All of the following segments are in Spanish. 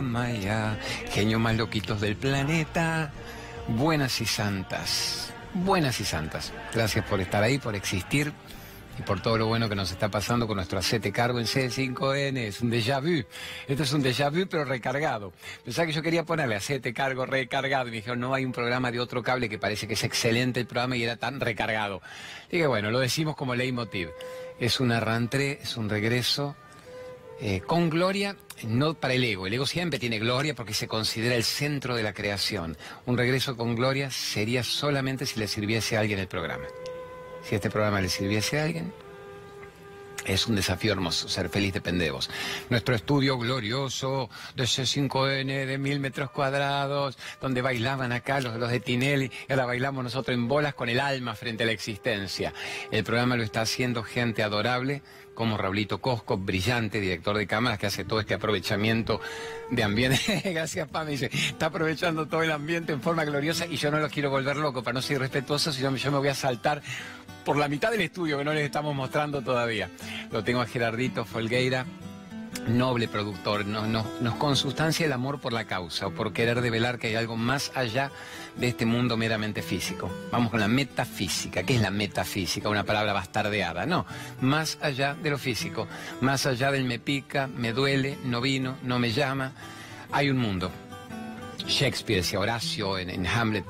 Maya, genios más loquitos del planeta, buenas y santas, buenas y santas. Gracias por estar ahí, por existir y por todo lo bueno que nos está pasando con nuestro acete cargo en C5N. Es un déjà vu. Esto es un déjà vu, pero recargado. Pensaba que yo quería ponerle acete cargo recargado. Y me dijeron, no hay un programa de otro cable que parece que es excelente el programa y era tan recargado. Dije, bueno, lo decimos como leitmotiv. Es un arrantre, es un regreso. Eh, con gloria, no para el ego. El ego siempre tiene gloria porque se considera el centro de la creación. Un regreso con gloria sería solamente si le sirviese a alguien el programa si este programa le sirviese a alguien. Es un desafío hermoso, ser feliz depende de vos. Nuestro estudio glorioso de C5N de mil metros cuadrados, donde bailaban acá los, los de Tinelli, y ahora bailamos nosotros en bolas con el alma frente a la existencia. El programa lo está haciendo gente adorable, como Raulito Cosco, brillante director de cámaras que hace todo este aprovechamiento de ambiente. Gracias, Pam, dice, está aprovechando todo el ambiente en forma gloriosa y yo no lo quiero volver loco para no ser irrespetuoso, sino yo me voy a saltar por la mitad del estudio que no les estamos mostrando todavía. Lo tengo a Gerardito Folgueira, noble productor, nos, consustancia el amor por la causa o por querer develar que hay algo más allá de este mundo meramente físico. Vamos con la metafísica. ¿Qué es la metafísica? Una palabra bastardeada. No, más allá de lo físico, más allá del me pica, me duele, no vino, no me llama. Hay un mundo. Shakespeare decía Horacio en Hamlet.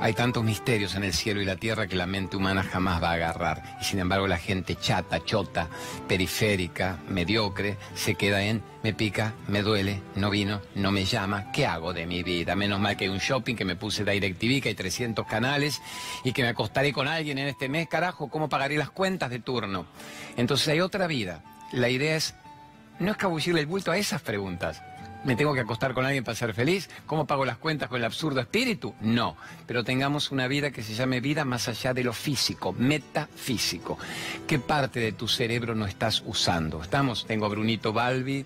Hay tantos misterios en el cielo y la tierra que la mente humana jamás va a agarrar. Y sin embargo la gente chata, chota, periférica, mediocre, se queda en me pica, me duele, no vino, no me llama, ¿qué hago de mi vida? Menos mal que hay un shopping que me puse DirecTV, que hay 300 canales y que me acostaré con alguien en este mes, carajo, ¿cómo pagaré las cuentas de turno? Entonces hay otra vida. La idea es no escabullirle el bulto a esas preguntas. ¿Me tengo que acostar con alguien para ser feliz? ¿Cómo pago las cuentas con el absurdo espíritu? No, pero tengamos una vida que se llame vida más allá de lo físico, metafísico. ¿Qué parte de tu cerebro no estás usando? Estamos, tengo a Brunito Balbi,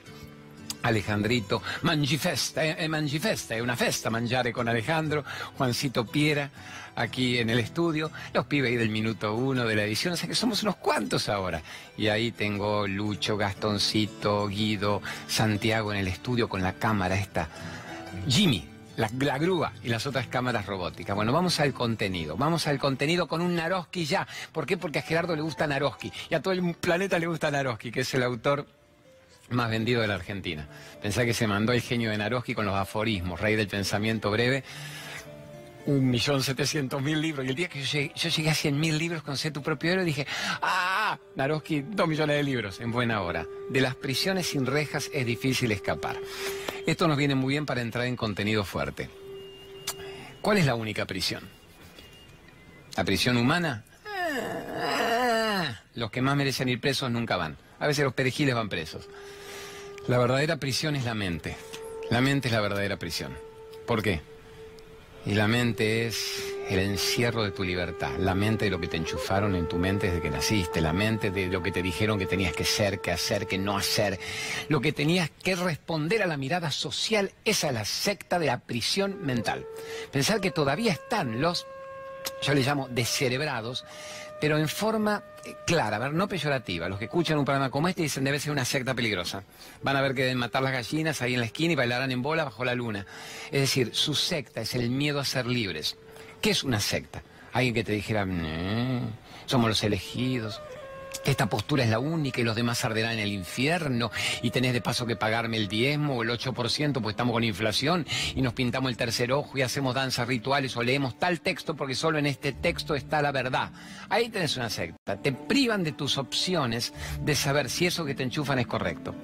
Alejandrito, Mangifesta, eh, Mangifesta, una festa mangiare con Alejandro, Juancito Piera, aquí en el estudio, los pibes ahí del minuto uno de la edición, o sea que somos unos cuantos ahora. Y ahí tengo Lucho, Gastoncito, Guido, Santiago en el estudio con la cámara esta. Jimmy, la, la, grúa y las otras cámaras robóticas. Bueno, vamos al contenido. Vamos al contenido con un Naroski ya. ¿Por qué? Porque a Gerardo le gusta Naroski y a todo el planeta le gusta Naroski, que es el autor más vendido de la Argentina. Pensá que se mandó el genio de Naroski con los aforismos, rey del pensamiento breve. Un millón setecientos mil libros. Y el día que yo llegué, a cien mil libros con Sé tu propio héroe, dije, ¡ah! Naroski, dos millones de libros en buena hora. De las prisiones sin rejas es difícil escapar. Esto nos viene muy bien para entrar en contenido fuerte. ¿Cuál es la única prisión? ¿La prisión humana? Los que más merecen ir presos nunca van. A veces los perejiles van presos. La verdadera prisión es la mente. La mente es la verdadera prisión. ¿Por qué? Y la mente es el encierro de tu libertad, la mente de lo que te enchufaron en tu mente desde que naciste, la mente de lo que te dijeron que tenías que ser, que hacer, que no hacer, lo que tenías que responder a la mirada social, esa es la secta de la prisión mental. Pensar que todavía están los, yo les llamo descerebrados, pero en forma clara, a ver, no peyorativa. Los que escuchan un programa como este dicen debe ser una secta peligrosa. Van a ver que deben matar las gallinas ahí en la esquina y bailarán en bola bajo la luna. Es decir, su secta es el miedo a ser libres. ¿Qué es una secta? Alguien que te dijera, mmm, somos los elegidos, esta postura es la única y los demás arderán en el infierno y tenés de paso que pagarme el diezmo o el 8% porque estamos con inflación y nos pintamos el tercer ojo y hacemos danzas rituales o leemos tal texto porque solo en este texto está la verdad. Ahí tenés una secta. Te privan de tus opciones de saber si eso que te enchufan es correcto.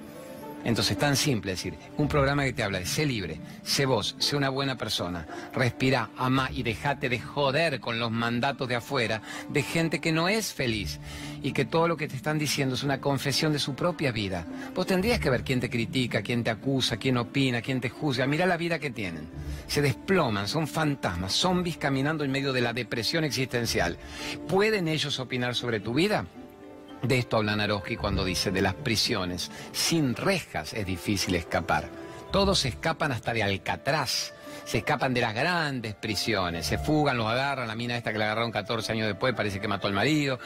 Entonces, tan simple decir, un programa que te habla de sé libre, sé vos, sé una buena persona, respira, ama y dejate de joder con los mandatos de afuera de gente que no es feliz y que todo lo que te están diciendo es una confesión de su propia vida. Vos tendrías que ver quién te critica, quién te acusa, quién opina, quién te juzga. Mira la vida que tienen. Se desploman, son fantasmas, zombies caminando en medio de la depresión existencial. ¿Pueden ellos opinar sobre tu vida? De esto habla Naroski cuando dice de las prisiones. Sin rejas es difícil escapar. Todos escapan hasta de Alcatraz. Se escapan de las grandes prisiones, se fugan, los agarran, la mina esta que la agarraron 14 años después parece que mató al marido.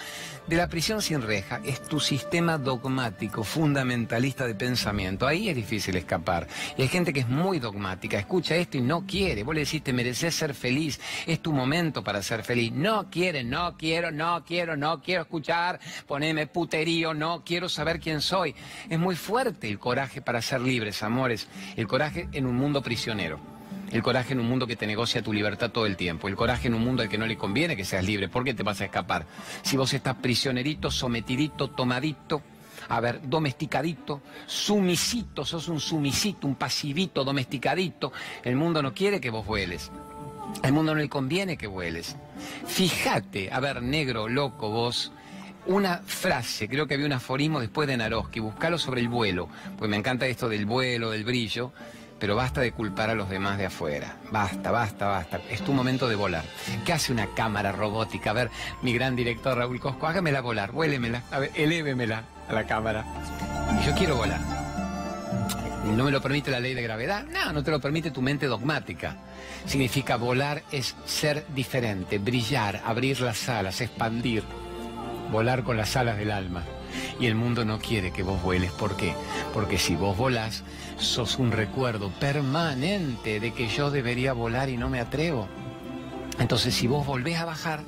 De la prisión sin reja es tu sistema dogmático, fundamentalista de pensamiento. Ahí es difícil escapar. Y hay gente que es muy dogmática, escucha esto y no quiere. Vos le decís, te mereces ser feliz, es tu momento para ser feliz. No quiere, no quiero, no quiero, no quiero escuchar, poneme puterío, no quiero saber quién soy. Es muy fuerte el coraje para ser libres, amores. El coraje en un mundo prisionero. El coraje en un mundo que te negocia tu libertad todo el tiempo. El coraje en un mundo al que no le conviene que seas libre. ¿Por qué te vas a escapar? Si vos estás prisionerito, sometidito, tomadito, a ver, domesticadito, sumisito, sos un sumisito, un pasivito, domesticadito. El mundo no quiere que vos vueles. Al mundo no le conviene que vueles. Fíjate, a ver, negro, loco, vos, una frase, creo que había un aforismo después de Naroski, buscalo sobre el vuelo, pues me encanta esto del vuelo, del brillo pero basta de culpar a los demás de afuera. Basta, basta, basta. Es tu momento de volar. ¿Qué hace una cámara robótica? A ver, mi gran director Raúl Cosco, hágamela volar, vuélemela, a ver, elévemela a la cámara. yo quiero volar. ¿No me lo permite la ley de gravedad? No, no te lo permite tu mente dogmática. Significa volar es ser diferente, brillar, abrir las alas, expandir, volar con las alas del alma. Y el mundo no quiere que vos vueles. ¿Por qué? Porque si vos volás, sos un recuerdo permanente de que yo debería volar y no me atrevo. Entonces, si vos volvés a bajar,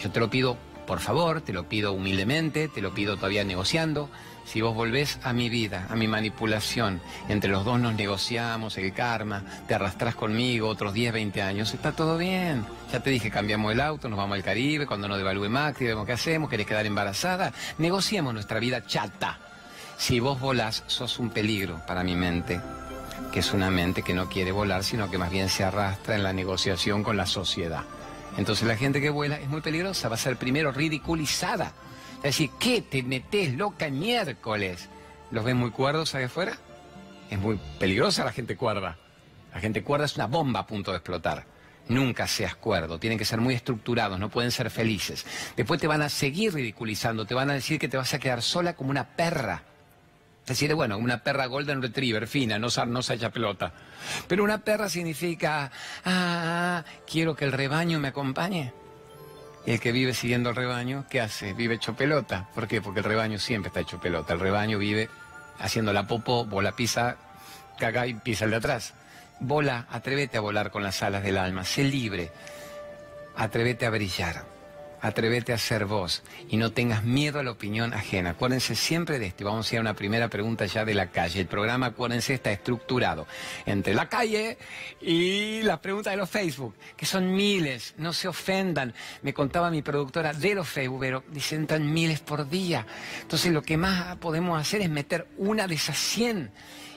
yo te lo pido por favor, te lo pido humildemente, te lo pido todavía negociando. Si vos volvés a mi vida, a mi manipulación, entre los dos nos negociamos el karma, te arrastrás conmigo otros 10, 20 años, está todo bien. Ya te dije, cambiamos el auto, nos vamos al Caribe, cuando nos devalúe Macri, vemos qué hacemos, querés quedar embarazada, negociemos nuestra vida chata. Si vos volás, sos un peligro para mi mente, que es una mente que no quiere volar, sino que más bien se arrastra en la negociación con la sociedad. Entonces la gente que vuela es muy peligrosa, va a ser primero ridiculizada. Es decir, ¿qué te metes loca miércoles? ¿Los ven muy cuerdos ahí afuera? Es muy peligrosa la gente cuerda. La gente cuerda es una bomba a punto de explotar. Nunca seas cuerdo, tienen que ser muy estructurados, no pueden ser felices. Después te van a seguir ridiculizando, te van a decir que te vas a quedar sola como una perra. Es decir, bueno, una perra golden retriever, fina, no, no se echa pelota. Pero una perra significa, ah, quiero que el rebaño me acompañe. Y el que vive siguiendo el rebaño, ¿qué hace? Vive hecho pelota. ¿Por qué? Porque el rebaño siempre está hecho pelota. El rebaño vive haciendo la popo, bola pisa, caga y pisa el de atrás. Bola, atrévete a volar con las alas del alma, sé libre, atrévete a brillar. Atrévete a ser vos y no tengas miedo a la opinión ajena. Acuérdense siempre de esto. Vamos a ir a una primera pregunta ya de la calle. El programa, acuérdense, está estructurado entre la calle y las preguntas de los Facebook, que son miles. No se ofendan. Me contaba mi productora de los Facebook, pero dicen tan miles por día. Entonces lo que más podemos hacer es meter una de esas 100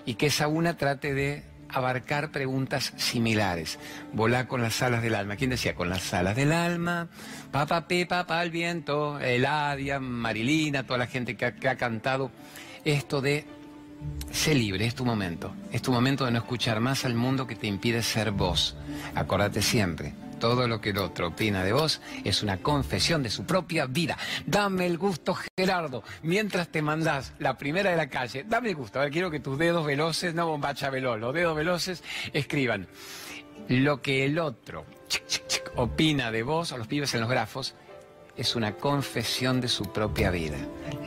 y que esa una trate de abarcar preguntas similares. Volar con las alas del alma. ¿Quién decía? Con las alas del alma. Papá Pepa, papá el viento, Eladia, Marilina, toda la gente que ha, que ha cantado esto de Sé libre, es tu momento. Es tu momento de no escuchar más al mundo que te impide ser vos. Acordate siempre, todo lo que el otro opina de vos es una confesión de su propia vida. Dame el gusto, Gerardo, mientras te mandás la primera de la calle. Dame el gusto. A ver, quiero que tus dedos veloces, no bombacha veloz, los dedos veloces escriban lo que el otro opina de vos, o los pibes en los grafos, es una confesión de su propia vida.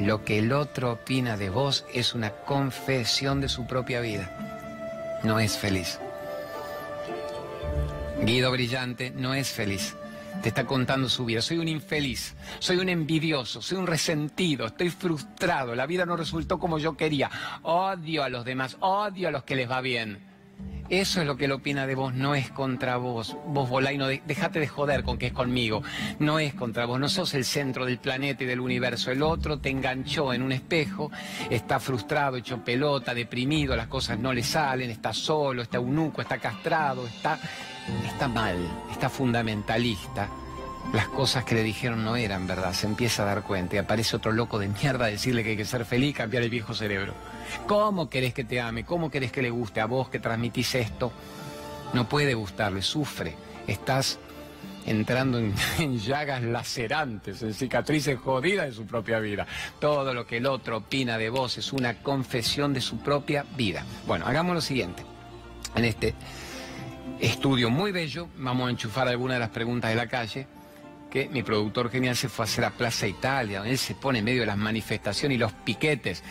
Lo que el otro opina de vos es una confesión de su propia vida. No es feliz. Guido Brillante no es feliz. Te está contando su vida. Soy un infeliz, soy un envidioso, soy un resentido, estoy frustrado, la vida no resultó como yo quería. Odio a los demás, odio a los que les va bien. Eso es lo que él opina de vos, no es contra vos. Vos volá y no dejate de joder con que es conmigo. No es contra vos, no sos el centro del planeta y del universo. El otro te enganchó en un espejo, está frustrado, hecho pelota, deprimido, las cosas no le salen, está solo, está eunuco, está castrado, está está mal, está fundamentalista. Las cosas que le dijeron no eran verdad, se empieza a dar cuenta y aparece otro loco de mierda a decirle que hay que ser feliz cambiar el viejo cerebro. ¿Cómo querés que te ame? ¿Cómo querés que le guste a vos que transmitís esto? No puede gustarle, sufre. Estás entrando en, en, llagas lacerantes, en cicatrices jodidas de su propia vida. Todo lo que el otro opina de vos es una confesión de su propia vida. Bueno, hagamos lo siguiente. En este estudio muy bello. Vamos a enchufar algunas de las preguntas de la calle que mi productor genial se fue a hacer a Plaza Italia, donde él se pone en medio de las manifestaciones y los piquetes.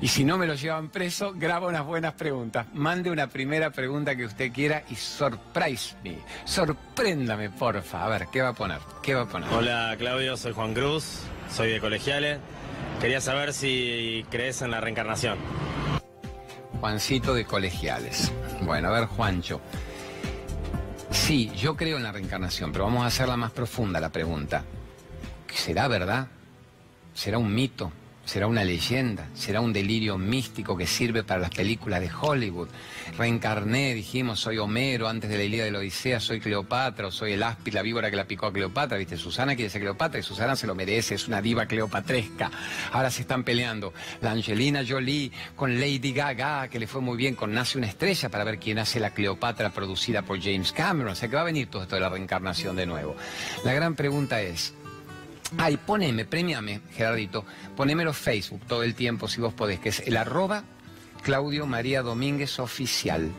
Y si no me lo llevan preso, graba unas buenas preguntas. Mande una primera pregunta que usted quiera y surprise me. Sorpréndame, porfa. A ver, ¿qué va a poner? ¿Qué va a poner? Hola, Claudio, soy Juan Cruz, soy de Colegiales. Quería saber si crees en la reencarnación. Juancito de Colegiales. Bueno, a ver, Juancho. Sí, yo creo en la reencarnación, pero vamos a hacerla más profunda la pregunta. ¿Será verdad? ¿Será un mito? Será una leyenda, será un delirio místico que sirve para las películas de Hollywood. Reencarné, dijimos, soy Homero antes de la Ilíada de la Odisea, soy Cleopatra, o soy el áspid, la víbora que la picó a Cleopatra, viste, Susana quiere ser Cleopatra y Susana se lo merece, es una diva cleopatresca. Ahora se están peleando la Angelina Jolie con Lady Gaga, que le fue muy bien con Nace una estrella para ver quién hace la Cleopatra producida por James Cameron, o sea que va a venir todo esto de la reencarnación de nuevo. La gran pregunta es, Ay, poneme, premiame, Gerardito, ponémelo Facebook todo el tiempo si vos podés, que es el arroba Claudio María Domínguez Oficial.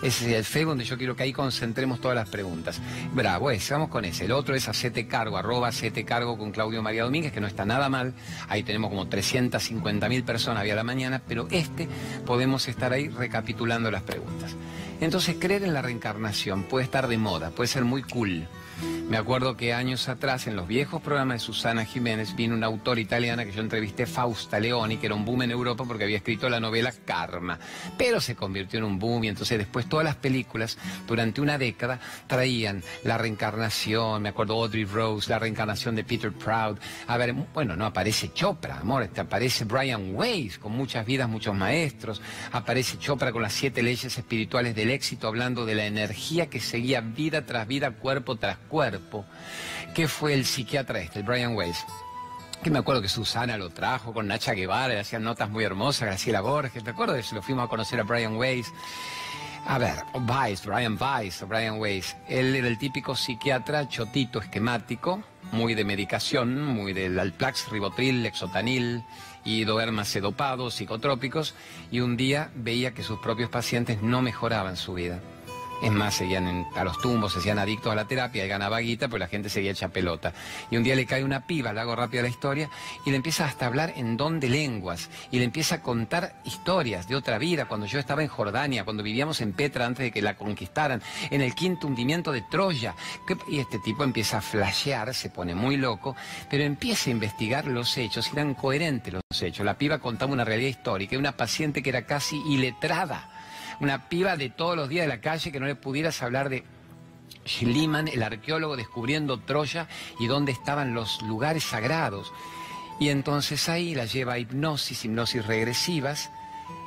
Ese es el Facebook donde yo quiero que ahí concentremos todas las preguntas. Bravo, ese, vamos con ese. El otro es hacete cargo, arroba hacete cargo con Claudio María Domínguez, que no está nada mal. Ahí tenemos como 350 mil personas había la mañana, pero este podemos estar ahí recapitulando las preguntas. Entonces, creer en la reencarnación puede estar de moda, puede ser muy cool. Me acuerdo que años atrás, en los viejos programas de Susana Jiménez, vino una autora italiana que yo entrevisté, Fausta Leoni, que era un boom en Europa porque había escrito la novela Karma. Pero se convirtió en un boom y entonces después todas las películas, durante una década, traían la reencarnación, me acuerdo Audrey Rose, la reencarnación de Peter Proud. A ver, bueno, no aparece Chopra, amor, este, aparece Brian Weiss, con muchas vidas, muchos maestros. Aparece Chopra con las siete leyes espirituales del éxito, hablando de la energía que seguía vida tras vida, cuerpo tras cuerpo, que fue el psiquiatra este, el Brian Weiss. Que me acuerdo que Susana lo trajo con Nacha Guevara, le hacían notas muy hermosas, Graciela Borges, de eso, lo fuimos a conocer a Brian Weiss. A ver, Weiss, Brian Weiss, Brian Weiss, él era el típico psiquiatra chotito, esquemático, muy de medicación, muy del Alplax, Ribotril, Lexotanil y doermas sedopados, psicotrópicos, y un día veía que sus propios pacientes no mejoraban su vida. Es más, seguían a los tumbos, se hacían adictos a la terapia, y ganaba guita, pues la gente seguía hecha pelota. Y un día le cae una piba, le hago rápida la historia, y le empieza hasta hablar en don de lenguas, y le empieza a contar historias de otra vida, cuando yo estaba en Jordania, cuando vivíamos en Petra antes de que la conquistaran, en el quinto hundimiento de Troya. Y este tipo empieza a flashear, se pone muy loco, pero empieza a investigar los hechos, y eran coherentes los hechos. La piba contaba una realidad histórica, una paciente que era casi iletrada una piba de todos los días de la calle que no le pudieras hablar de Schliemann, el arqueólogo descubriendo Troya y dónde estaban los lugares sagrados. Y entonces ahí la lleva a hipnosis, hipnosis regresivas,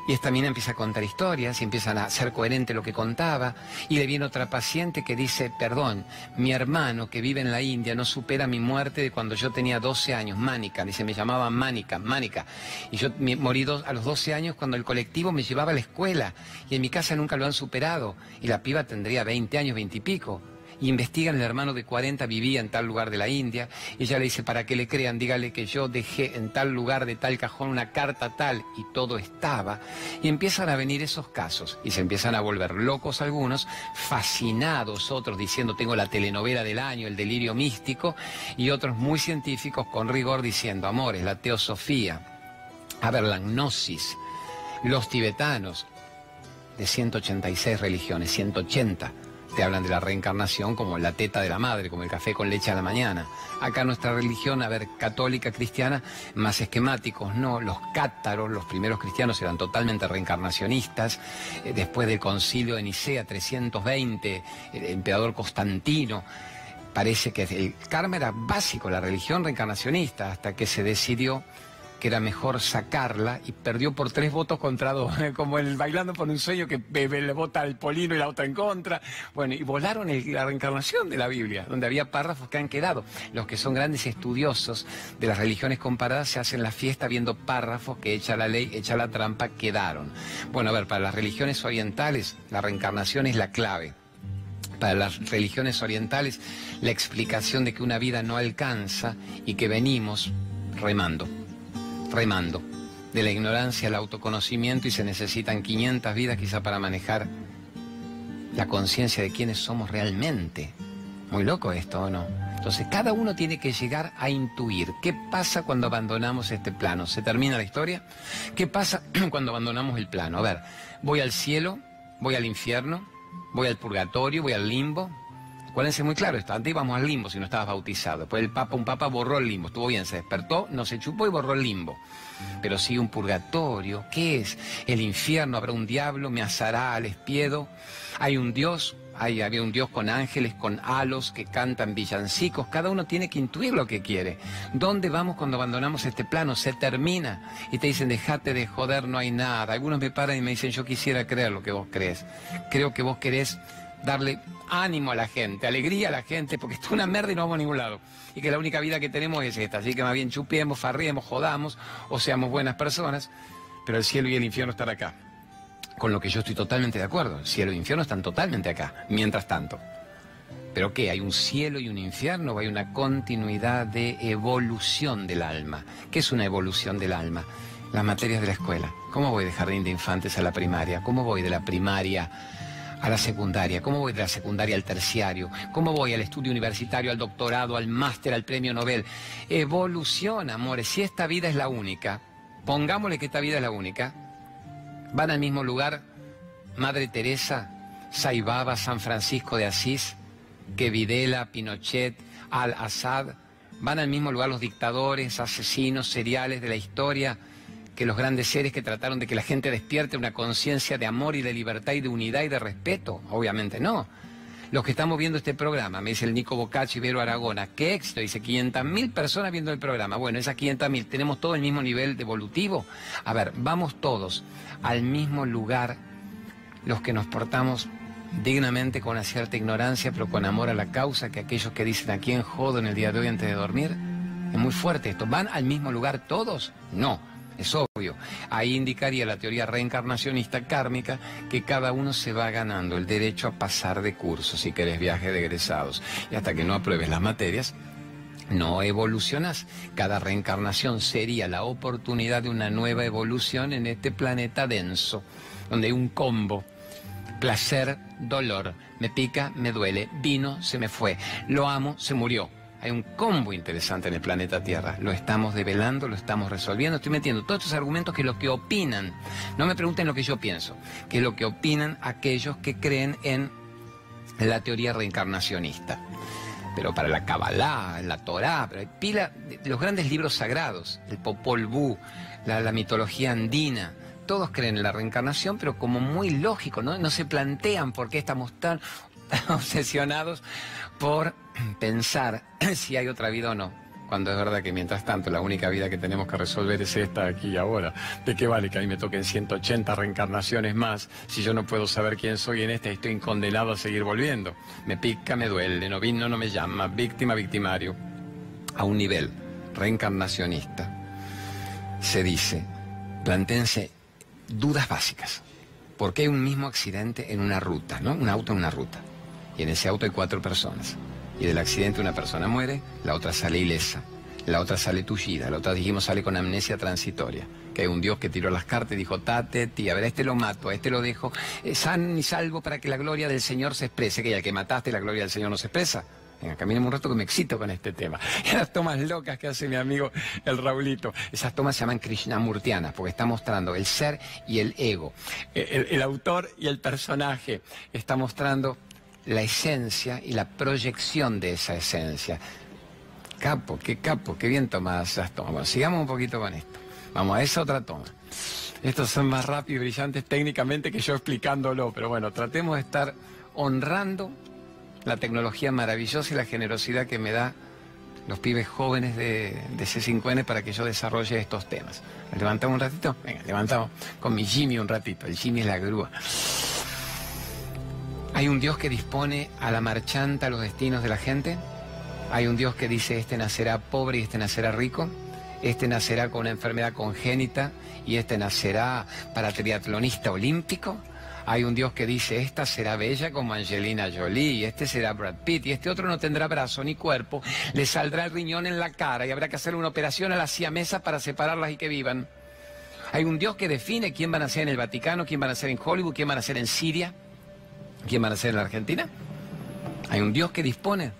y esta mina empieza a contar historias y empiezan a ser coherente lo que contaba. Y le viene otra paciente que dice, perdón, mi hermano que vive en la India no supera mi muerte de cuando yo tenía 12 años, Mánica, dice, me llamaba Mánica, Mánica. Y yo morí a los 12 años cuando el colectivo me llevaba a la escuela y en mi casa nunca lo han superado. Y la piba tendría 20 años, 20 y pico investigan, el hermano de 40 vivía en tal lugar de la India, y ella le dice, para que le crean, dígale que yo dejé en tal lugar de tal cajón una carta tal, y todo estaba, y empiezan a venir esos casos, y se empiezan a volver locos algunos, fascinados otros diciendo, tengo la telenovela del año, el delirio místico, y otros muy científicos con rigor diciendo, amores, la teosofía, a ver, la gnosis, los tibetanos, de 186 religiones, 180 te hablan de la reencarnación como la teta de la madre, como el café con leche a la mañana. Acá nuestra religión, a ver, católica, cristiana, más esquemáticos, no. Los cátaros, los primeros cristianos eran totalmente reencarnacionistas. Eh, después del concilio de Nicea 320, el emperador Constantino, parece que el karma era básico, la religión reencarnacionista, hasta que se decidió que era mejor sacarla y perdió por tres votos contra dos, como el bailando por un sueño que le vota al Polino y la otra en contra. Bueno, y volaron la reencarnación de la Biblia, donde había párrafos que han quedado. Los que son grandes estudiosos de las religiones comparadas se hacen la fiesta viendo párrafos que echa la ley, echa la trampa, quedaron. Bueno, a ver, para las religiones orientales la reencarnación es la clave para las religiones orientales la explicación de que una vida no alcanza y que venimos remando remando de la ignorancia al autoconocimiento y se necesitan 500 vidas quizá para manejar la conciencia de quiénes somos realmente. Muy loco esto, ¿o no? Entonces, cada uno tiene que llegar a intuir qué pasa cuando abandonamos este plano. ¿Se termina la historia? ¿Qué pasa cuando abandonamos el plano? A ver, voy al cielo, voy al infierno, voy al purgatorio, voy al limbo. Acuérdense muy claro antes íbamos al limbo si no estabas bautizado. Después el Papa, un Papa borró el limbo, estuvo bien, se despertó, no se chupó y borró el limbo. Pero sí un purgatorio, ¿qué es? El infierno, habrá un diablo, me asará al espiedo. Hay un Dios, había un Dios con ángeles, con halos que cantan villancicos. Cada uno tiene que intuir lo que quiere. ¿Dónde vamos cuando abandonamos este plano? Se termina. Y te dicen, déjate de joder, no hay nada. Algunos me paran y me dicen, yo quisiera creer lo que vos crees. Creo que vos querés darle ánimo a la gente, alegría a la gente, porque esto es una merda y no vamos a ningún lado. Y que la única vida que tenemos es esta. Así que más bien chupiemos, farriemos, jodamos o seamos buenas personas. Pero el cielo y el infierno están acá con lo que yo estoy totalmente de acuerdo. El cielo y el infierno están totalmente acá, mientras tanto. ¿Pero qué? ¿Hay un cielo y un infierno hay una continuidad de evolución del alma? ¿Qué es una evolución del alma? Las materias de la escuela. ¿Cómo voy de jardín de infantes a la primaria? ¿Cómo voy de la primaria a la secundaria? ¿Cómo voy de la secundaria al terciario? ¿Cómo voy al estudio universitario, al doctorado, al máster, al premio Nobel? Evolución, amores. Si esta vida es la única, pongámosle que esta vida es la única, Van al mismo lugar Madre Teresa, Saibaba, San Francisco de Asís, que Videla, Pinochet, Al-Assad. Van al mismo lugar los dictadores, asesinos seriales de la historia, que los grandes seres que trataron de que la gente despierte una conciencia de amor y de libertad y de unidad y de respeto. Obviamente no los que estamos viendo este programa, me dice el Nico Bocacci y Vero Aragona, qué éxito, dice 500.000 personas viendo el programa. Bueno, esas 500.000, ¿tenemos todo el mismo nivel de evolutivo? A ver, vamos todos al mismo lugar, los que nos portamos dignamente con una cierta ignorancia, pero con amor a la causa, que aquellos que dicen a quién jodo en el día de hoy antes de dormir. Es muy fuerte esto. ¿Van al mismo lugar todos? No. Es obvio. Ahí indicaría la teoría reencarnacionista kármica que cada uno se va ganando el derecho a pasar de curso si querés viaje de egresados. Y hasta que no apruebes las materias, no evolucionas. Cada reencarnación sería la oportunidad de una nueva evolución en este planeta denso, donde hay un combo. Placer, dolor. Me pica, me duele. Vino, se me fue. Lo amo, se murió hay un combo interesante en el planeta Tierra. Lo estamos develando, lo estamos resolviendo. Estoy metiendo todos estos argumentos que lo que opinan, no me pregunten lo que yo pienso, que lo que opinan aquellos que creen en la teoría reencarnacionista. Pero para la Kabbalah, la Torá, pila los grandes libros sagrados, el Popol Vuh, la, mitología andina, todos creen en la reencarnación, pero como muy lógico. No se plantean por qué estamos tan obsesionados por pensar si hay otra vida o no. Cuando es verdad que mientras tanto la única vida que tenemos que resolver es esta aquí y ahora. ¿De qué vale que a mí me toquen 180 reencarnaciones más si yo no puedo saber quién soy en esta y estoy condenado a seguir volviendo? Me pica, me duele, no vino, no me llama, víctima, victimario. A un nivel reencarnacionista se dice, plantense dudas básicas. ¿Por qué un mismo accidente en una ruta, ¿no? Un auto en una ruta y en ese auto hay cuatro personas. Y del accidente una persona muere, la otra sale ilesa, la otra sale tullida, la otra dijimos sale con amnesia transitoria. Que hay un Dios que tiró las cartas y dijo, tate, tía, a ver, a este lo mato, a este lo dejo, eh, san y salvo para que la gloria del Señor se exprese, que ya que mataste la gloria del Señor no se expresa. Venga, caminemos un rato que me excito con este tema. Las tomas locas que hace mi amigo el Raulito. Esas tomas se llaman Krishnamurtianas, porque está mostrando el ser y el ego. Eh, el autor y el personaje. Está mostrando la esencia y la proyección de esa esencia. Capo, qué capo, qué bien tomadas esas tomas. Bueno, sigamos un poquito con esto. Vamos a esa otra toma. Estos son más rápidos y brillantes técnicamente que yo explicándolo, pero bueno, tratemos de estar honrando la tecnología maravillosa y la generosidad que me da los pibes jóvenes de, de C5N para que yo desarrolle estos temas. ¿Levantamos un ratito? Venga, levantamos con mi Jimmy un ratito. El Jimmy es la grúa. ¿Hay un Dios que dispone a la marchanta los destinos de la gente? ¿Hay un Dios que dice este nacerá pobre y este nacerá rico? Este nacerá con una enfermedad congénita y este nacerá para triatlonista olímpico? Hay un Dios que dice, esta será bella como Angelina Jolie, este será Brad Pitt, y este otro no tendrá brazo ni cuerpo, le saldrá el riñón en la cara y habrá que hacer una operación a la siamesa para separarlas y que vivan. Hay un Dios que define quién van a ser en el Vaticano, quién van a ser en Hollywood, quién van a ser en Siria. ¿Quién van a ser en la Argentina? Hay un Dios que dispone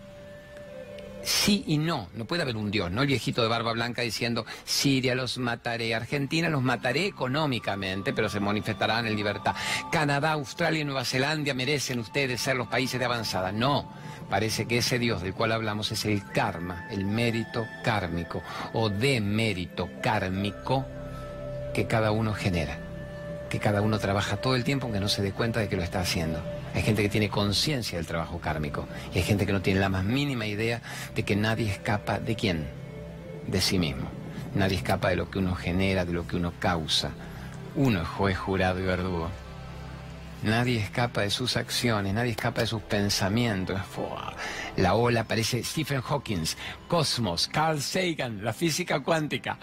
sí y no. No puede haber un Dios, ¿no? El viejito de barba blanca diciendo, Siria los mataré, Argentina los mataré económicamente, pero se manifestarán en libertad. Canadá, Australia y Nueva Zelanda merecen ustedes ser los países de avanzada. No. Parece que ese Dios del cual hablamos es el karma, el mérito kármico o de mérito kármico que cada uno genera, que cada uno trabaja todo el tiempo aunque no se dé cuenta de que lo está haciendo. Hay gente que tiene conciencia del trabajo kármico y hay gente que no tiene la más mínima idea de que nadie escapa de quién, de sí mismo. Nadie escapa de lo que uno genera, de lo que uno causa. Uno es juez, jurado y verdugo. Nadie escapa de sus acciones, nadie escapa de sus pensamientos. La ola parece Stephen Hawking, Cosmos, Carl Sagan, la física cuántica.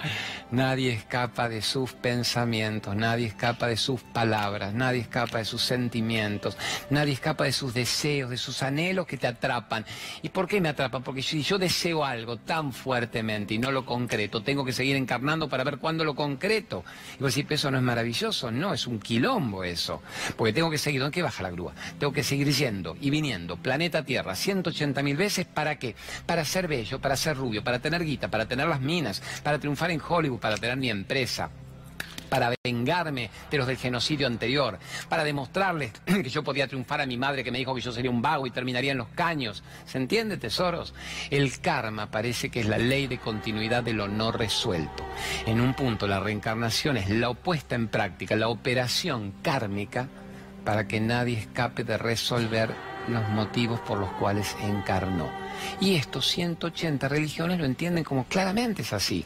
Nadie escapa de sus pensamientos, nadie escapa de sus palabras, nadie escapa de sus sentimientos, nadie escapa de sus deseos, de sus anhelos que te atrapan. ¿Y por qué me atrapan? Porque si yo deseo algo tan fuertemente y no lo concreto, tengo que seguir encarnando para ver cuándo lo concreto. Y vos decís, eso no es maravilloso, no, es un quilombo eso. Porque tengo que seguir, ¿dónde baja la grúa? Tengo que seguir yendo y viniendo, planeta Tierra, 180 mil veces, ¿para qué? Para ser bello, para ser rubio, para tener guita, para tener las minas, para triunfar en Hollywood, para tener mi empresa para vengarme de los del genocidio anterior, para demostrarles que yo podía triunfar a mi madre que me dijo que yo sería un vago y terminaría en los caños. ¿Se entiende, tesoros? El karma parece que es la ley de continuidad de lo no resuelto. En un punto la reencarnación es la opuesta en práctica, la operación kármica para que nadie escape de resolver los motivos por los cuales encarnó. Y estos 180 religiones lo entienden como claramente es así.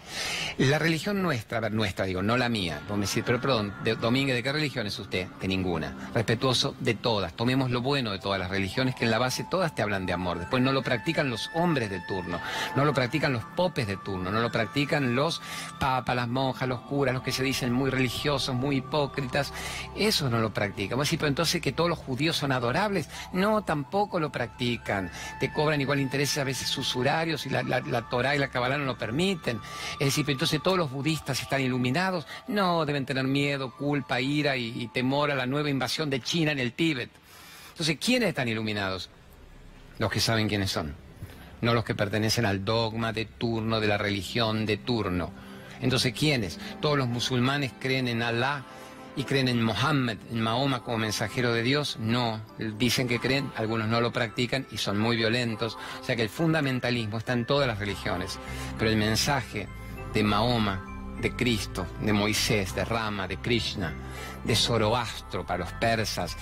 La religión nuestra, nuestra digo, no la mía, pero perdón, de, Domínguez, ¿de qué religión es usted? De ninguna. Respetuoso de todas. Tomemos lo bueno de todas las religiones, que en la base todas te hablan de amor. Después no lo practican los hombres de turno, no lo practican los popes de turno, no lo practican los papas, las monjas, los curas, los que se dicen muy religiosos, muy hipócritas. Eso no lo practican. Vos decís, pero entonces que todos los judíos son adorables. No, tampoco lo practican. Te cobran igual interés a veces sus horarios y la, la, Torah y la Kabbalah no lo permiten. Es decir, entonces todos los budistas están iluminados. No, deben tener miedo, culpa, ira y, temor a la nueva invasión de China en el Tíbet. Entonces, ¿quiénes están iluminados? Los que saben quiénes son, no los que pertenecen al dogma de turno, de la religión de turno. Entonces, ¿quiénes? Todos los musulmanes creen en Alá y creen en Mohammed, en Mahoma como mensajero de Dios, no, dicen que creen, algunos no lo practican y son muy violentos, o sea que el fundamentalismo está en todas las religiones, pero el mensaje de Mahoma, de Cristo, de Moisés, de Rama, de Krishna, de Zoroastro para los persas,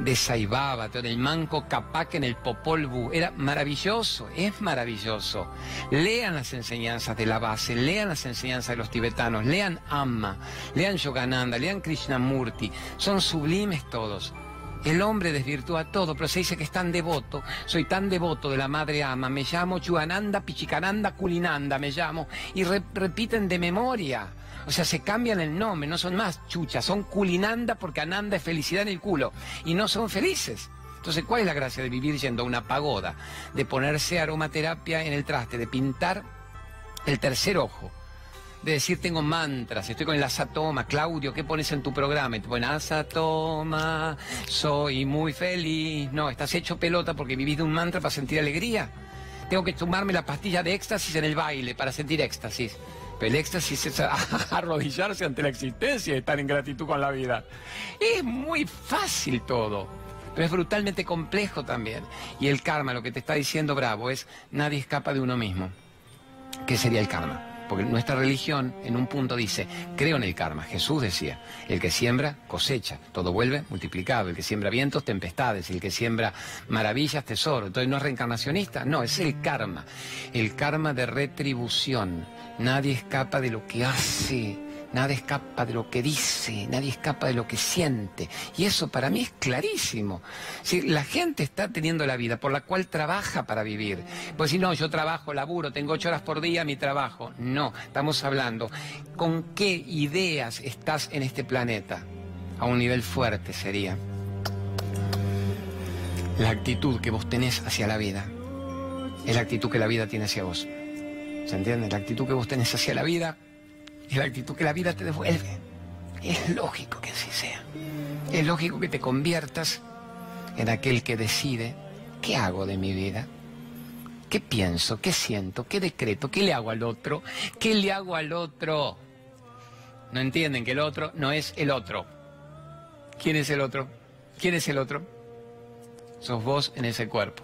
de Saibaba, del manco Capac en el Popol Vuh. Era maravilloso, es maravilloso. Lean las enseñanzas de la base, lean las enseñanzas de los tibetanos, lean Amma, lean Yogananda, lean Krishnamurti. Son sublimes todos. El hombre desvirtúa todo, pero se dice que es tan devoto. Soy tan devoto de la madre ama. Me llamo Chuananda, Pichikananda, Kulinanda, me llamo. Y repiten de memoria. O sea, se cambian el nombre, no son más chuchas, son culinanda porque ananda es felicidad en el culo. Y no son felices. Entonces, ¿cuál es la gracia de vivir yendo a una pagoda? De ponerse aromaterapia en el traste, de pintar el tercer ojo. De decir, tengo mantras, estoy con el asatoma. Claudio, ¿qué pones en tu programa? Y te ponen asatoma, soy muy feliz. No, estás hecho pelota porque vivís de un mantra para sentir alegría. Tengo que tomarme la pastilla de éxtasis en el baile para sentir éxtasis el éxtasis es arrodillarse ante la existencia y estar en gratitud con la vida. Es muy fácil todo, pero es brutalmente complejo también. Y el karma, lo que te está diciendo Bravo, es nadie escapa de uno mismo. ¿Qué sería el karma? Porque nuestra religión en un punto dice, creo en el karma. Jesús decía, el que siembra, cosecha. Todo vuelve multiplicado. El que siembra vientos, tempestades. El que siembra maravillas, tesoro. Entonces no es reencarnacionista, no, es el karma. El karma de retribución Nadie escapa de lo que hace, nadie escapa de lo que dice, nadie escapa de lo que siente. Y eso para mí es clarísimo. Si la gente está teniendo la vida por la cual trabaja para vivir. Pues si no, yo trabajo, laburo, tengo ocho horas por día mi trabajo. No, estamos hablando con qué ideas estás en este planeta. A un nivel fuerte sería. La actitud que vos tenés hacia la vida es la actitud que la vida tiene hacia vos. ¿Se entiende? La actitud que vos tenés hacia la vida es la actitud que la vida te devuelve. Es lógico que así sea. Es lógico que te conviertas en aquel que decide qué hago de mi vida. ¿Qué pienso? ¿Qué siento? ¿Qué decreto? ¿Qué le hago al otro? ¿Qué le hago al otro? No entienden que el otro no es el otro. ¿Quién es el otro? ¿Quién es el otro? Sos vos en ese cuerpo.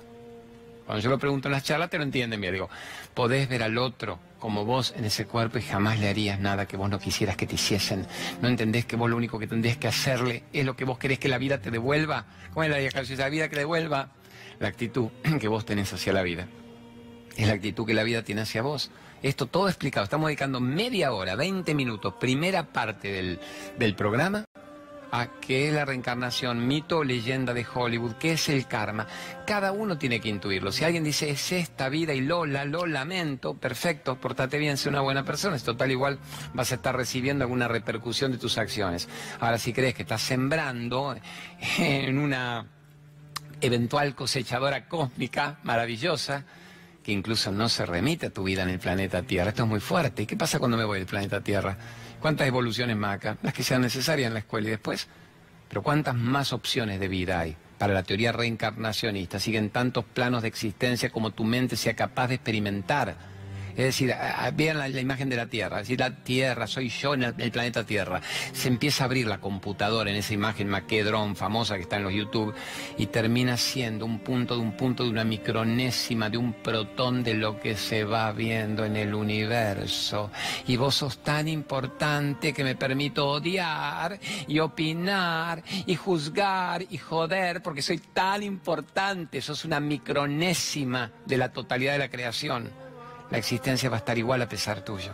Cuando yo lo pregunto en las charlas, te lo entienden bien. Digo, podés ver al otro como vos en ese cuerpo y jamás le harías nada que vos no quisieras que te hiciesen. No entendés que vos lo único que tendrías que hacerle es lo que vos querés que la vida te devuelva. ¿Cómo es la vieja La vida que devuelva la actitud que vos tenés hacia la vida. Es la actitud que la vida tiene hacia vos. Esto todo explicado. Estamos dedicando media hora, 20 minutos, primera parte del, del programa, a qué es la reencarnación, mito o leyenda de Hollywood, qué es el karma. Cada uno tiene que intuirlo. Si alguien dice es esta vida y Lola, lo lamento, perfecto, portate bien, sé una buena persona. Es total igual vas a estar recibiendo alguna repercusión de tus acciones. Ahora, si crees que estás sembrando en una eventual cosechadora cósmica maravillosa, que incluso no se remite a tu vida en el planeta Tierra. Esto es muy fuerte. ¿Y qué pasa cuando me voy del planeta Tierra? ¿Cuántas evoluciones más acá? Las que sean necesarias en la escuela y después. Pero ¿cuántas más opciones de vida hay? Para la teoría reencarnacionista siguen tantos planos de existencia como tu mente sea capaz de experimentar es decir, vean la, imagen de la Tierra, es decir, la Tierra, soy yo en el, planeta Tierra. Se empieza a abrir la computadora en esa imagen maquedrón famosa que está en los YouTube y termina siendo un punto de un punto de una micronésima, de un protón de lo que se va viendo en el universo. Y vos sos tan importante que me permito odiar y opinar y juzgar y joder porque soy tan importante, sos una micronésima de la totalidad de la creación la existencia va a estar igual a pesar tuyo.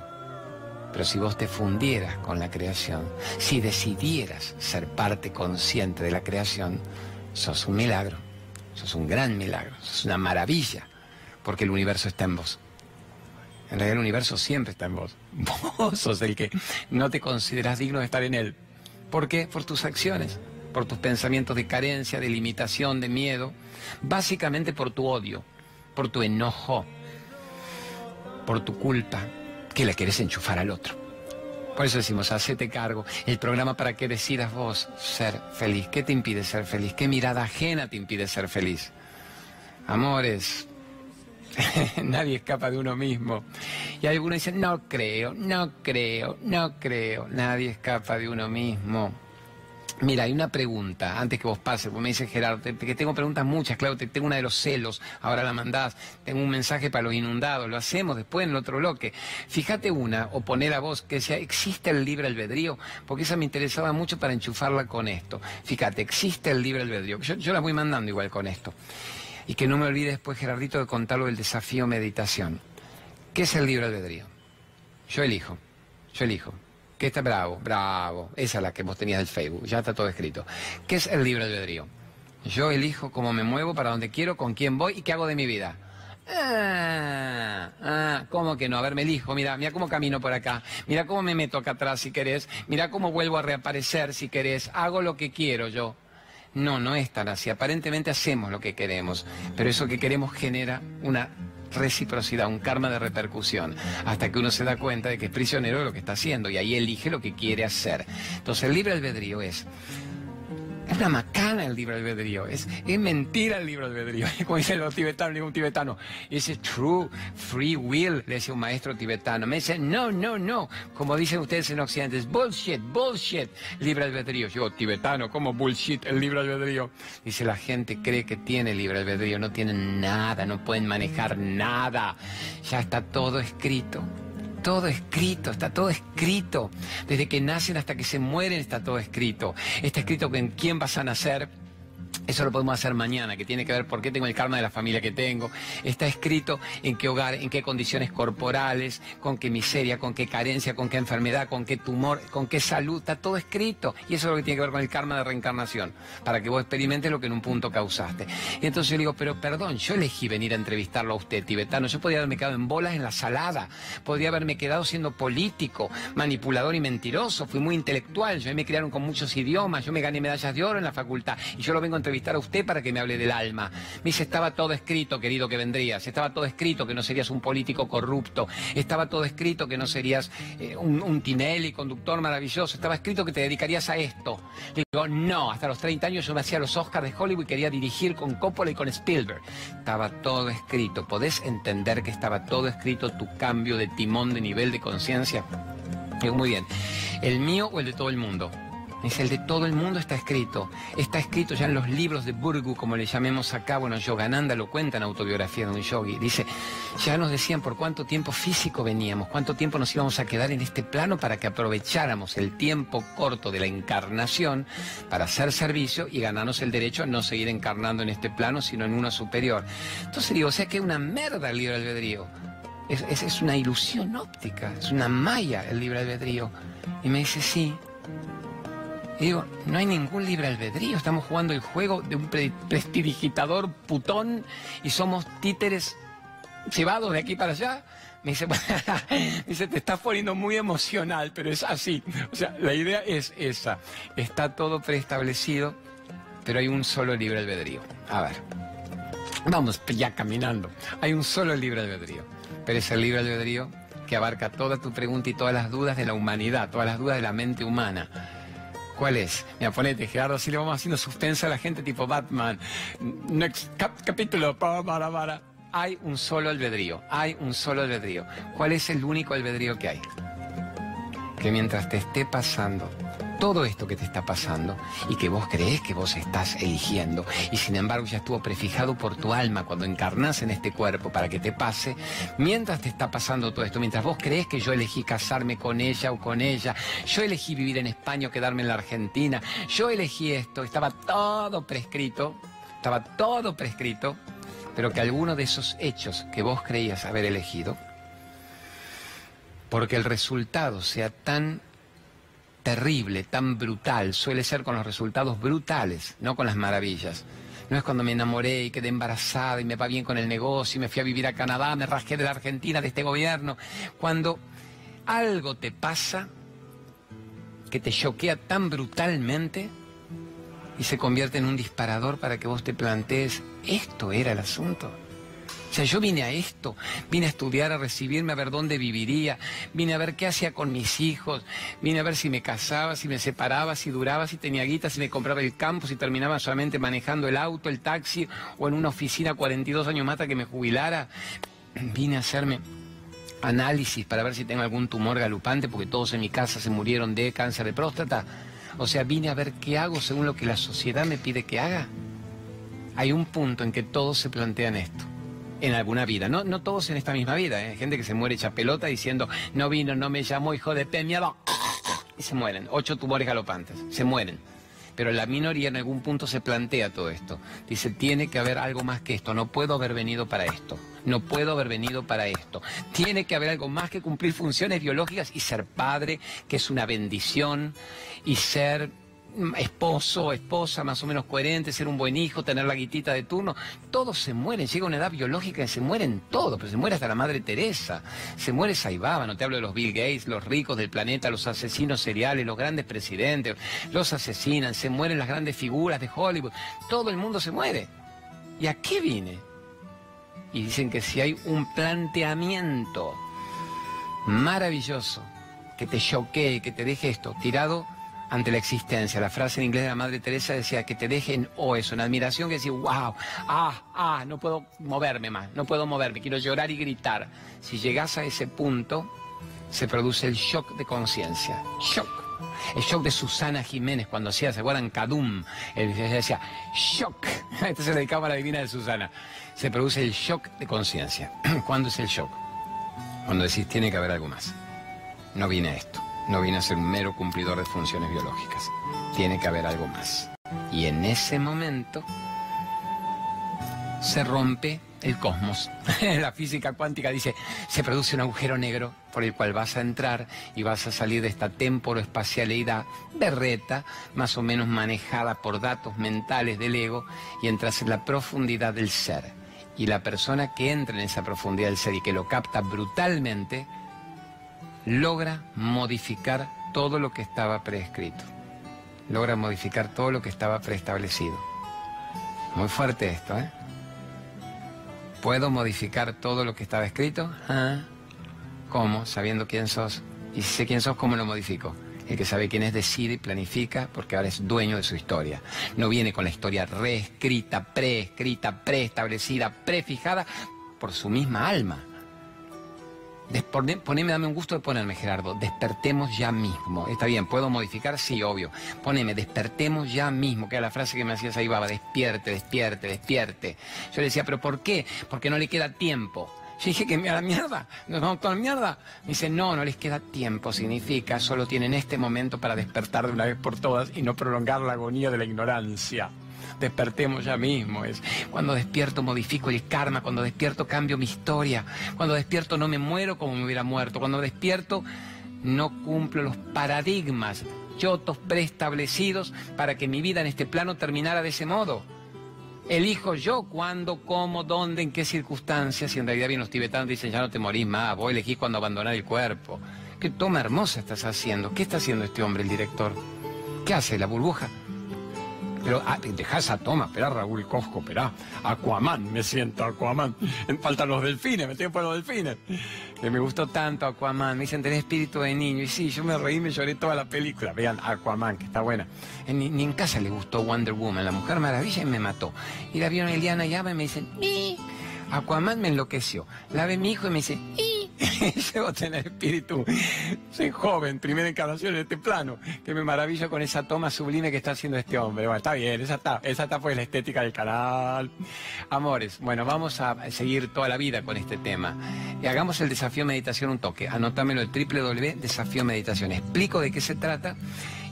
Pero si vos te fundieras con la creación, si decidieras ser parte consciente de la creación, sos un milagro, sos un gran milagro, sos una maravilla, porque el universo está en vos. En realidad el universo siempre está en vos. Vos sos el que no te consideras digno de estar en él. ¿Por qué? Por tus acciones, por tus pensamientos de carencia, de limitación, de miedo, básicamente por tu odio, por tu enojo, por tu culpa que le querés enchufar al otro. Por eso decimos, hacete cargo. El programa para que decidas vos ser feliz. ¿Qué te impide ser feliz? ¿Qué mirada ajena te impide ser feliz? Amores, nadie escapa de uno mismo. Y algunos dicen, no creo, no creo, no creo. Nadie escapa de uno mismo. Mira, hay una pregunta, antes que vos pases, vos me dice Gerardo, que tengo preguntas muchas, claro, te, tengo una de los celos, ahora la mandás, tengo un mensaje para los inundados, lo hacemos después en el otro bloque. Fíjate una, o poner a vos, que sea, ¿existe el libre albedrío? Porque esa me interesaba mucho para enchufarla con esto. Fíjate, ¿existe el libre albedrío? Yo, yo la voy mandando igual con esto. Y que no me olvide después, Gerardito, de contarlo del desafío meditación. ¿Qué es el libre albedrío? Yo elijo, yo elijo. ¿Qué está bravo? Bravo. Esa es la que vos tenías del Facebook. Ya está todo escrito. ¿Qué es el libre albedrío? Yo elijo cómo me muevo, para dónde quiero, con quién voy y qué hago de mi vida. Ah, ah, ¿cómo que no? A ver, me elijo, mira, mira cómo camino por acá, mira cómo me meto acá atrás si querés, mira cómo vuelvo a reaparecer si querés, hago lo que quiero yo. No, no es tan así, aparentemente hacemos lo que queremos, pero eso que queremos genera una reciprocidad, un karma de repercusión, hasta que uno se da cuenta de que es prisionero de lo que está haciendo y ahí elige lo que quiere hacer. Entonces el libre albedrío es es una macana el libre albedrío, es, es mentira el libre albedrío. Como dicen los tibetanos, un tibetano, es true free will, le decía un maestro tibetano. Me dice, no, no, no, como dicen ustedes en Occidente, es bullshit, bullshit, libre albedrío. Yo, tibetano, ¿cómo bullshit el libre albedrío? Dice, la gente cree que tiene libre albedrío, no tienen nada, no pueden manejar nada, ya está todo escrito todo escrito, está todo escrito. Desde que nacen hasta que se mueren está todo escrito. Está escrito en quién vas a nacer, eso lo podemos hacer mañana, que tiene que ver por qué tengo el karma de la familia que tengo. Está escrito en qué hogar, en qué condiciones corporales, con qué miseria, con qué carencia, con qué enfermedad, con qué tumor, con qué salud. Está todo escrito. Y eso es lo que tiene que ver con el karma de reencarnación, para que vos experimentes lo que en un punto causaste. Y entonces yo digo, pero perdón, yo elegí venir a entrevistarlo a usted, tibetano. Yo podría haberme quedado en bolas en la salada. Podría haberme quedado siendo político, manipulador y mentiroso. Fui muy intelectual. Yo me criaron con muchos idiomas. Yo me gané medallas de oro en la facultad. Y yo lo vengo entrevistar a usted para que me hable del alma. Me dice, estaba todo escrito, querido, que vendrías. Estaba todo escrito que no serías un político corrupto. Estaba todo escrito que no serías eh, un, un Tinelli, conductor maravilloso. Estaba escrito que te dedicarías a esto. Digo, no, hasta los 30 años yo me hacía los Oscars de Hollywood y quería dirigir con Coppola y con Spielberg. Estaba todo escrito. ¿Podés entender que estaba todo escrito tu cambio de timón de nivel de conciencia? Digo, muy bien. ¿El mío o el de todo el mundo? Es el de todo el mundo está escrito. Está escrito ya en los libros de Burgu, como le llamemos acá. Bueno, Yogananda lo cuenta en autobiografía de un yogi. Dice, ya nos decían por cuánto tiempo físico veníamos, cuánto tiempo nos íbamos a quedar en este plano para que aprovecháramos el tiempo corto de la encarnación para hacer servicio y ganarnos el derecho a no seguir encarnando en este plano, sino en uno superior. Entonces digo, o sea que es una merda el libre albedrío. Es, es, una ilusión óptica, es una malla el libre albedrío. Y me dice, sí, digo, no hay ningún libre albedrío, estamos jugando el juego de un pre prestidigitador putón y somos títeres llevados de aquí para allá. Me dice, me dice, te estás poniendo muy emocional, pero es así. O sea, la idea es esa. Está todo preestablecido, pero hay un solo libre albedrío. A ver, vamos ya caminando. Hay un solo libre albedrío, pero es el libre albedrío que abarca toda tu pregunta y todas las dudas de la humanidad, todas las dudas de la mente humana. ¿Cuál es? Mira, ponete, Gerardo, así le vamos haciendo suspensa a la gente tipo Batman. Next cap capítulo, para, para. Hay un solo albedrío, hay un solo albedrío. ¿Cuál es el único albedrío que hay? Que mientras te esté pasando todo esto que te está pasando y que vos crees que vos estás eligiendo. Y sin embargo ya estuvo prefijado por tu alma cuando encarnas en este cuerpo para que te pase, mientras te está pasando todo esto, mientras vos crees que yo elegí casarme con ella o con ella, yo elegí vivir en España o quedarme en la Argentina, yo elegí esto, estaba todo prescrito, estaba todo prescrito, pero que alguno de esos hechos que vos creías haber elegido, porque el resultado sea tan terrible, tan brutal, suele ser con los resultados brutales, no con las maravillas. No es cuando me enamoré y quedé embarazada y me va bien con el negocio y me fui a vivir a Canadá, me rasqué de la Argentina, de este gobierno. Cuando algo te pasa que te choquea tan brutalmente y se convierte en un disparador para que vos te plantees, esto era el asunto. O sea, yo vine a esto, vine a estudiar, a recibirme, a ver dónde viviría, vine a ver qué hacía con mis hijos, vine a ver si me casaba, si me separaba, si duraba, si tenía guita, si me compraba el campo, si terminaba solamente manejando el auto, el taxi o en una oficina 42 años más hasta que me jubilara. Vine a hacerme análisis para ver si tengo algún tumor galopante, porque todos en mi casa se murieron de cáncer de próstata. O sea, vine a ver qué hago según lo que la sociedad me pide que haga. Hay un punto en que todos se plantean esto en alguna vida. No, no todos en esta misma vida. ¿eh? Gente que se muere hecha pelota diciendo, no vino, no me llamó, hijo de pe, Y se mueren. Ocho tumores galopantes. Se mueren. Pero la minoría en algún punto se plantea todo esto. Dice, tiene que haber algo más que esto. No puedo haber venido para esto. No puedo haber venido para esto. Tiene que haber algo más que cumplir funciones biológicas y ser padre, que es una bendición, y ser esposo, esposa más o menos coherente, ser un buen hijo, tener la guitita de turno, todos se mueren, llega una edad biológica y se mueren todos, pero se muere hasta la Madre Teresa, se muere Saibaba, no te hablo de los Bill Gates, los ricos del planeta, los asesinos seriales, los grandes presidentes, los asesinan, se mueren las grandes figuras de Hollywood, todo el mundo se muere. ¿Y a qué vine? Y dicen que si hay un planteamiento maravilloso que te choquee, que te deje esto tirado, ante la existencia. La frase en inglés de la Madre Teresa decía que te dejen o eso, en admiración, que decir, wow, ah, ah, no puedo moverme más, no puedo moverme, quiero llorar y gritar. Si llegas a ese punto, se produce el shock de conciencia. Shock. El shock de Susana Jiménez cuando hacía, ¿se acuerdan? Kadum. Ella decía, shock. Este se dedicaba a la divina de Susana. Se produce el shock de conciencia. ¿Cuándo es el shock? Cuando decís, tiene que haber algo más. No viene esto. No viene a ser un mero cumplidor de funciones biológicas. Tiene que haber algo más. Y en ese momento se rompe el cosmos. La física cuántica dice, se produce un agujero negro por el cual vas a entrar y vas a salir de esta temporoespacialidad berreta, más o menos manejada por datos mentales del ego, y entras en la profundidad del ser. Y la persona que entra en esa profundidad del ser y que lo capta brutalmente, logra modificar todo lo que estaba preescrito, logra modificar todo lo que estaba preestablecido. Muy fuerte esto, ¿eh? ¿Puedo modificar todo lo que estaba escrito? ¿Ah? ¿Cómo? Sabiendo quién sos. Y si sé quién sos, ¿cómo lo modifico? El que sabe quién es decide y planifica porque ahora es dueño de su historia. No viene con la historia reescrita, preescrita, preestablecida, prefijada por su misma alma. Poneme, dame un gusto de ponerme, Gerardo. Despertemos ya mismo. Está bien, ¿puedo modificar? Sí, obvio. Poneme, despertemos ya mismo, que era la frase que me hacías ahí, baba, despierte, despierte, despierte. Yo le decía, ¿pero por qué? Porque no le queda tiempo. Yo dije que a la mierda, nos vamos toda la mierda. Me dice, no, no les queda tiempo, significa, solo tienen este momento para despertar de una vez por todas y no prolongar la agonía de la ignorancia. Despertemos ya mismo. Es cuando despierto modifico el karma, cuando despierto cambio mi historia, cuando despierto no me muero como me hubiera muerto, cuando despierto no cumplo los paradigmas chotos preestablecidos para que mi vida en este plano terminara de ese modo. Elijo yo cuándo, cómo, dónde, en qué circunstancias. Y en realidad bien los tibetanos dicen, ya no te morís más, vos elegís cuando abandonar el cuerpo. ¿Qué toma hermosa estás haciendo? ¿Qué está haciendo este hombre, el director? ¿Qué hace, la burbuja? Pero ah, deja esa toma, espera Raúl Cosco, espera. Aquaman, me siento Aquaman. Faltan los delfines, me tengo por los delfines. Que me gustó tanto Aquaman. Me dicen, tenés espíritu de niño. Y sí, yo me reí, me lloré toda la película. Vean, Aquaman, que está buena. Ni, en casa le gustó Wonder Woman, la Mujer Maravilla, y me mató. Y la vieron Eliana y Ava y me dicen. Aquaman me enloqueció. La ve mi hijo y me dice. Llevo tener espíritu. Soy joven, primera encarnación en este plano. Que me maravillo con esa toma sublime que está haciendo este hombre. Bueno, está bien, esa está, esa está pues la estética del canal. Amores, bueno, vamos a seguir toda la vida con este tema. Y hagamos el desafío meditación un toque. Anótamelo el www desafío meditación. Explico de qué se trata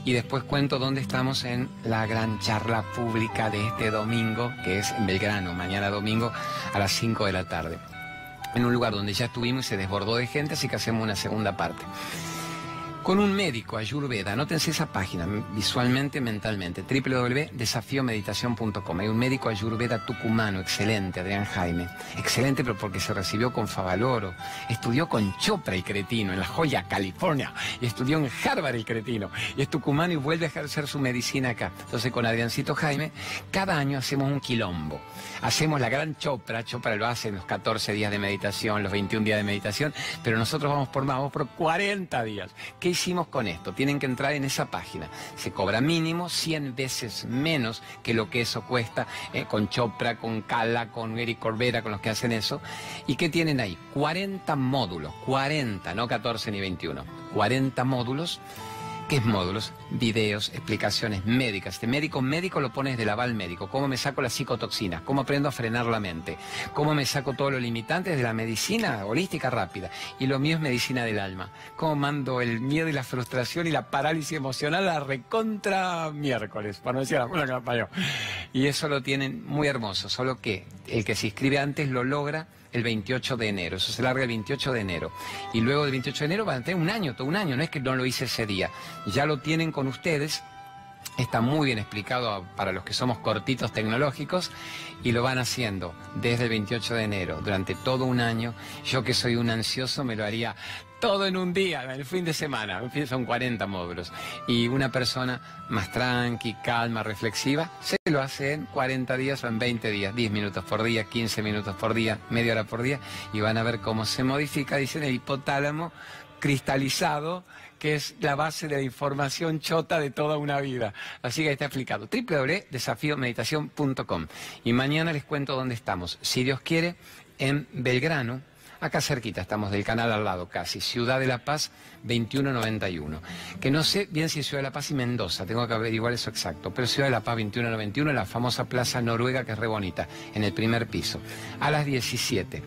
y después cuento dónde estamos en la gran charla pública de este domingo, que es en Belgrano, mañana domingo a las 5 de la tarde en un lugar donde ya estuvimos y se desbordó de gente, así que hacemos una segunda parte con un médico ayurveda. Anótense esa página visualmente, mentalmente, www.desafiomeditación.com. Hay un médico ayurveda tucumano, excelente, Adrián Jaime. Excelente, pero porque se recibió con Favaloro, estudió con Chopra y Cretino en La Joya, California, y estudió en Harvard el Cretino, y es tucumano y vuelve a ejercer su medicina acá. Entonces, con Adriancito Jaime, cada año hacemos un quilombo. Hacemos la gran Chopra, Chopra lo hace en los 14 días de meditación, los 21 días de meditación, pero nosotros vamos por más, vamos por 40 días hicimos con esto? Tienen que entrar en esa página. Se cobra mínimo 100 veces menos que lo que eso cuesta eh, con Chopra, con Cala, con Eric Corbera, con los que hacen eso. ¿Y qué tienen ahí? 40 módulos, 40, no 14 ni 21. 40 módulos ¿Qué es módulos? Videos, explicaciones médicas. Este médico médico lo pones del aval médico. ¿Cómo me saco las psicotoxinas? ¿Cómo aprendo a frenar la mente? ¿Cómo me saco todos los limitantes de la medicina holística rápida? Y lo mío es medicina del alma. ¿Cómo mando el miedo y la frustración y la parálisis emocional a recontra miércoles? Para no decir la que Y eso lo tienen muy hermoso. Solo que el que se inscribe antes lo logra el 28 de enero. Eso se larga el 28 de enero. Y luego del 28 de enero van a tener un año, todo un año. No es que no lo hice ese día. Ya lo tienen con ustedes. Está muy bien explicado para los que somos cortitos tecnológicos y lo van haciendo desde el 28 de enero, durante todo un año. Yo que soy un ansioso me lo haría todo en un día, el fin de semana, son 40 módulos. Y una persona más tranqui, calma, reflexiva, se lo hace en 40 días o en 20 días, 10 minutos por día, 15 minutos por día, media hora por día, y van a ver cómo se modifica, dicen, el hipotálamo cristalizado, que es la base de la información chota de toda una vida. Así que está explicado. www.desafiomeditación.com. Y mañana les cuento dónde estamos. Si Dios quiere, en Belgrano, Acá cerquita, estamos del canal al lado casi, Ciudad de la Paz 2191. Que no sé bien si es Ciudad de la Paz y Mendoza, tengo que averiguar eso exacto, pero Ciudad de la Paz 2191, la famosa plaza noruega que es re bonita, en el primer piso, a las 17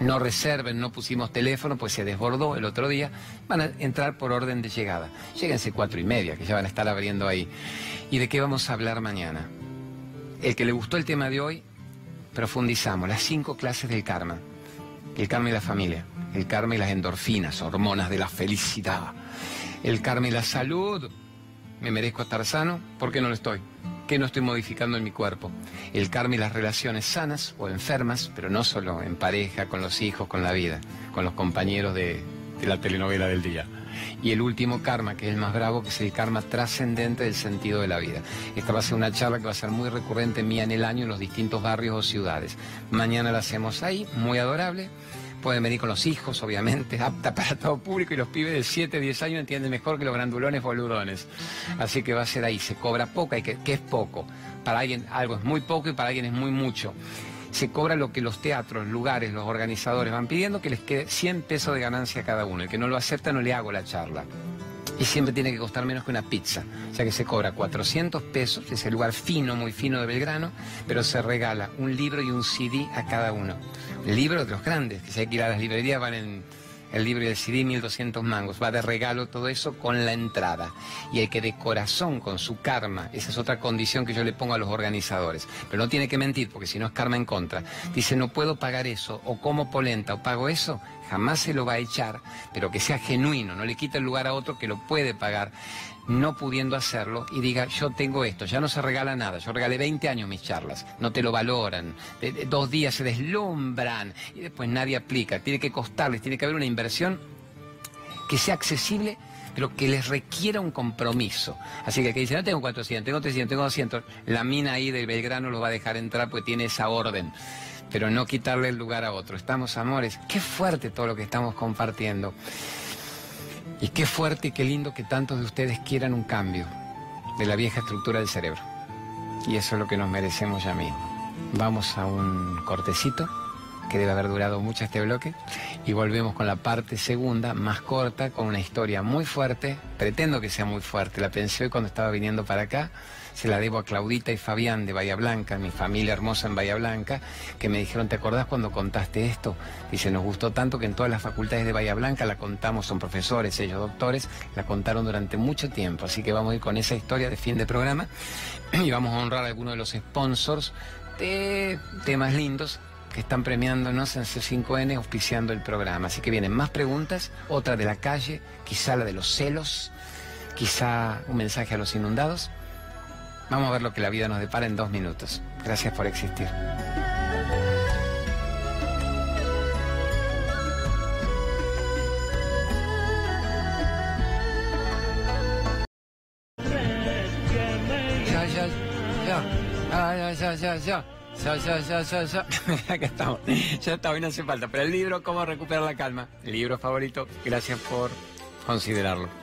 no reserven, no pusimos teléfono, pues se desbordó el otro día, van a entrar por orden de llegada. Lléguense cuatro y media, que ya van a estar abriendo ahí. ¿Y de qué vamos a hablar mañana? El que le gustó el tema de hoy, profundizamos, las cinco clases del karma el karma y la familia, el karma y las endorfinas, hormonas de la felicidad, el karma y la salud. ¿Me merezco estar sano? ¿Por qué no lo estoy? ¿Qué no estoy modificando en mi cuerpo? El karma y las relaciones sanas o enfermas, pero no solo en pareja, con los hijos, con la vida, con los compañeros de, de la telenovela del día. Y el último karma, que es el más bravo, que es el karma trascendente del sentido de la vida. Esta va a ser una charla que va a ser muy recurrente mía en el año en los distintos barrios o ciudades. Mañana la hacemos ahí, muy adorable. Pueden venir con los hijos, obviamente, apta para todo público y los pibes de 7, 10 años entienden mejor que los grandulones boludones. Así que va a ser ahí, se cobra poco, y que, que es poco. Para alguien algo es muy poco y para alguien es muy mucho se cobra lo que los teatros, lugares, los organizadores van pidiendo, que les quede 100 pesos de ganancia a cada uno. El que no lo acepta no le hago la charla. Y siempre tiene que costar menos que una pizza. O sea que se cobra 400 pesos, es el lugar fino, muy fino de Belgrano, pero se regala un libro y un CD a cada uno. El libro de los grandes, que si hay que ir a las librerías van en el libro del CD 1200 mangos, va de regalo todo eso con la entrada. Y el que de corazón, con su karma, esa es otra condición que yo le pongo a los organizadores, pero no tiene que mentir porque si no es karma en contra. Dice, no puedo pagar eso, o como polenta, o pago eso, jamás se lo va a echar, pero que sea genuino, no le quita el lugar a otro que lo puede pagar no pudiendo hacerlo y diga, yo tengo esto, ya no se regala nada, yo regalé 20 años mis charlas, no te lo valoran, dos días se deslumbran y después nadie aplica, tiene que costarles, tiene que haber una inversión que sea accesible pero que les requiera un compromiso. Así que el que dice, no tengo 400, tengo 300, tengo 200, la mina ahí del Belgrano lo va a dejar entrar porque tiene esa orden, pero no quitarle el lugar a otro. Estamos, amores, qué fuerte todo lo que estamos compartiendo. Y qué fuerte y qué lindo que tantos de ustedes quieran un cambio de la vieja estructura del cerebro. Y eso es lo que nos merecemos ya mismo. Vamos a un cortecito, que debe haber durado mucho este bloque, y volvemos con la parte segunda, más corta, con una historia muy fuerte. Pretendo que sea muy fuerte, la pensé hoy cuando estaba viniendo para acá se la debo a Claudita y Fabián de Bahía Blanca, mi familia hermosa en Bahía Blanca, que me dijeron, ¿te acordás cuando contaste esto? Dice, nos gustó tanto que en todas las facultades de Bahía Blanca la contamos, son profesores, ellos doctores, la contaron durante mucho tiempo, así que vamos a ir con esa historia de fin de programa y vamos a honrar a algunos de los sponsors de temas lindos que están premiándonos en C5N auspiciando el programa. Así que vienen más preguntas, otra de la calle, quizá la de los celos, quizá un mensaje a los inundados. Vamos a ver lo que la vida nos depara en dos minutos. Gracias por existir. Ya, ya, ya. Ah, ya, ya, ya, ya. Ya, ya. Acá estamos. Ya está, hoy no hace falta. Pero el libro, ¿Cómo recuperar la calma? El libro favorito. Gracias por considerarlo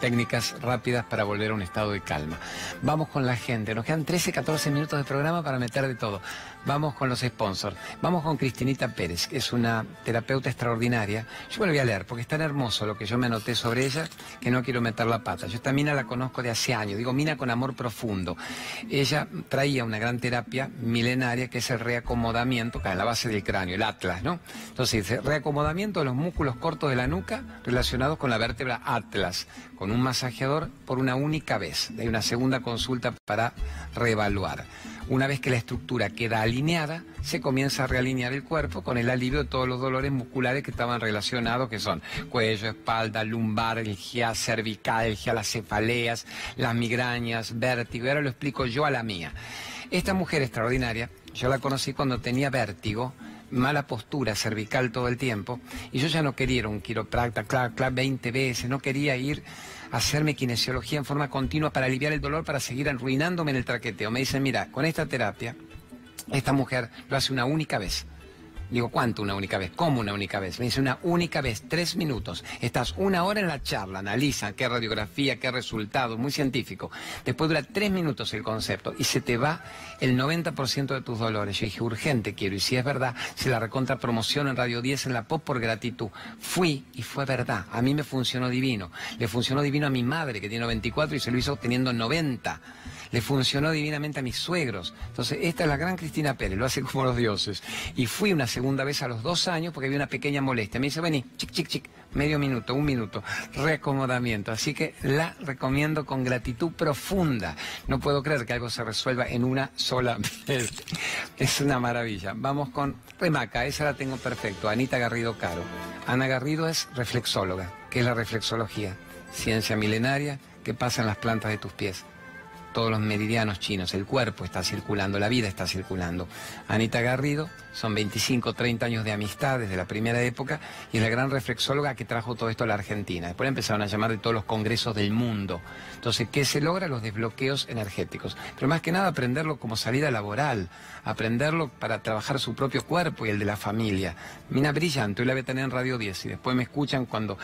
técnicas rápidas para volver a un estado de calma. Vamos con la gente, nos quedan 13, 14 minutos de programa para meter de todo. Vamos con los sponsors. Vamos con Cristinita Pérez, que es una terapeuta extraordinaria. Yo me lo voy a leer porque es tan hermoso lo que yo me anoté sobre ella que no quiero meter la pata. Yo esta mina la conozco de hace años, digo mina con amor profundo. Ella traía una gran terapia milenaria que es el reacomodamiento, que es la base del cráneo, el atlas, ¿no? Entonces dice, reacomodamiento de los músculos cortos de la nuca relacionados con la vértebra atlas, con un masajeador por una única vez. Hay una segunda consulta para reevaluar. Una vez que la estructura queda alineada, se comienza a realinear el cuerpo con el alivio de todos los dolores musculares que estaban relacionados, que son cuello, espalda, lumbar, el GIA cervical, el GIA las cefaleas, las migrañas, vértigo. Y ahora lo explico yo a la mía. Esta mujer extraordinaria, yo la conocí cuando tenía vértigo, mala postura cervical todo el tiempo, y yo ya no quería ir a un quiropracta, claro, 20 veces, no quería ir hacerme kinesiología en forma continua para aliviar el dolor, para seguir arruinándome en el traqueteo. Me dicen, mira, con esta terapia, esta mujer lo hace una única vez. Digo, ¿cuánto una única vez? ¿Cómo una única vez? Me dice una única vez, tres minutos. Estás una hora en la charla, analizan qué radiografía, qué resultados, muy científico. Después dura tres minutos el concepto y se te va el 90% de tus dolores. Yo dije, urgente quiero. Y si es verdad, se la recontra promoción en Radio 10 en la pop por gratitud. Fui y fue verdad. A mí me funcionó divino. Le funcionó divino a mi madre, que tiene 94 y se lo hizo teniendo 90 le funcionó divinamente a mis suegros. Entonces, esta es la gran Cristina Pérez, lo hace como los dioses. Y fui una segunda vez a los dos años porque había una pequeña molestia. Me dice, vení, chic, chic, chic, medio minuto, un minuto, reacomodamiento. Así que la recomiendo con gratitud profunda. No puedo creer que algo se resuelva en una sola vez. Es una maravilla. Vamos con Remaca, esa la tengo perfecto. Anita Garrido Caro. Ana Garrido es reflexóloga. ¿Qué es la reflexología? Ciencia milenaria que pasa en las plantas de tus pies todos los meridianos chinos, el cuerpo está circulando, la vida está circulando. Anita Garrido, son 25, 30 años de amistad desde la primera época y es la gran reflexóloga que trajo todo esto a la Argentina. Después empezaron a llamar de todos los congresos del mundo. Entonces, ¿qué se logra? Los desbloqueos energéticos. Pero más que nada aprenderlo como salida laboral, aprenderlo para trabajar su propio cuerpo y el de la familia. Mina brillante, hoy la voy a tener en Radio 10 y después me escuchan cuando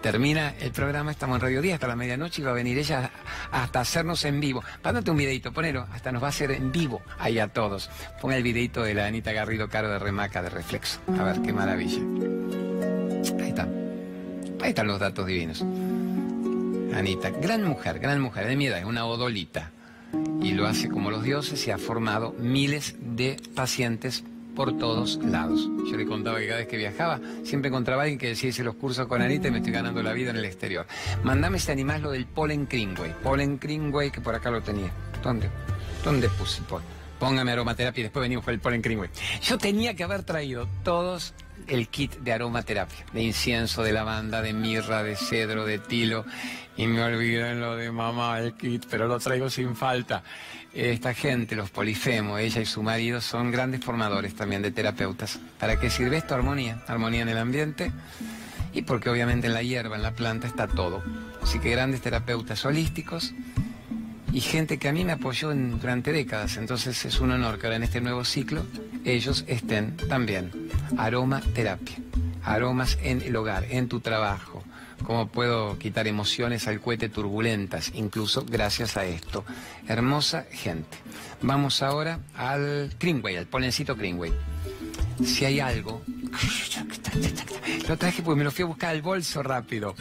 termina el programa, estamos en Radio 10 hasta la medianoche y va a venir ella hasta hacernos en vivo. Pándate un videito, ponelo, hasta nos va a hacer en vivo ahí a todos. Ponga el videito de la Anita Garrido Caro de Remaca de Reflexo. A ver, qué maravilla. Ahí está. Ahí están los datos divinos. Anita, gran mujer, gran mujer, de mi edad, es una odolita. Y lo hace como los dioses y ha formado miles de pacientes por todos lados. Yo le contaba que cada vez que viajaba, siempre encontraba a alguien que decía, hice los cursos con Anita y me estoy ganando la vida en el exterior. Mandame este animal lo del polen Kringway. Polen Kringway, que por acá lo tenía. ¿Dónde? ¿Dónde puse polen? Póngame aromaterapia y después venimos con el polen Kringway. Yo tenía que haber traído todos el kit de aromaterapia, de incienso, de lavanda, de mirra, de cedro, de tilo. Y me olvidé en lo de mamá, el kit, pero lo traigo sin falta esta gente, los polifemos, ella y su marido, son grandes formadores también de terapeutas. ¿Para qué sirve esto? Armonía. Armonía en el ambiente y porque obviamente en la hierba, en la planta está todo. Así que grandes terapeutas holísticos y gente que a mí me apoyó durante décadas. Entonces es un honor que ahora en este nuevo ciclo ellos estén también. Aromaterapia. Aromas en el hogar, en tu trabajo, cómo puedo quitar emociones al cohete turbulentas, incluso gracias a esto. Hermosa gente. Vamos ahora al Greenway, al polencito Greenway. Si hay algo... Lo traje porque me lo fui a buscar al bolso rápido.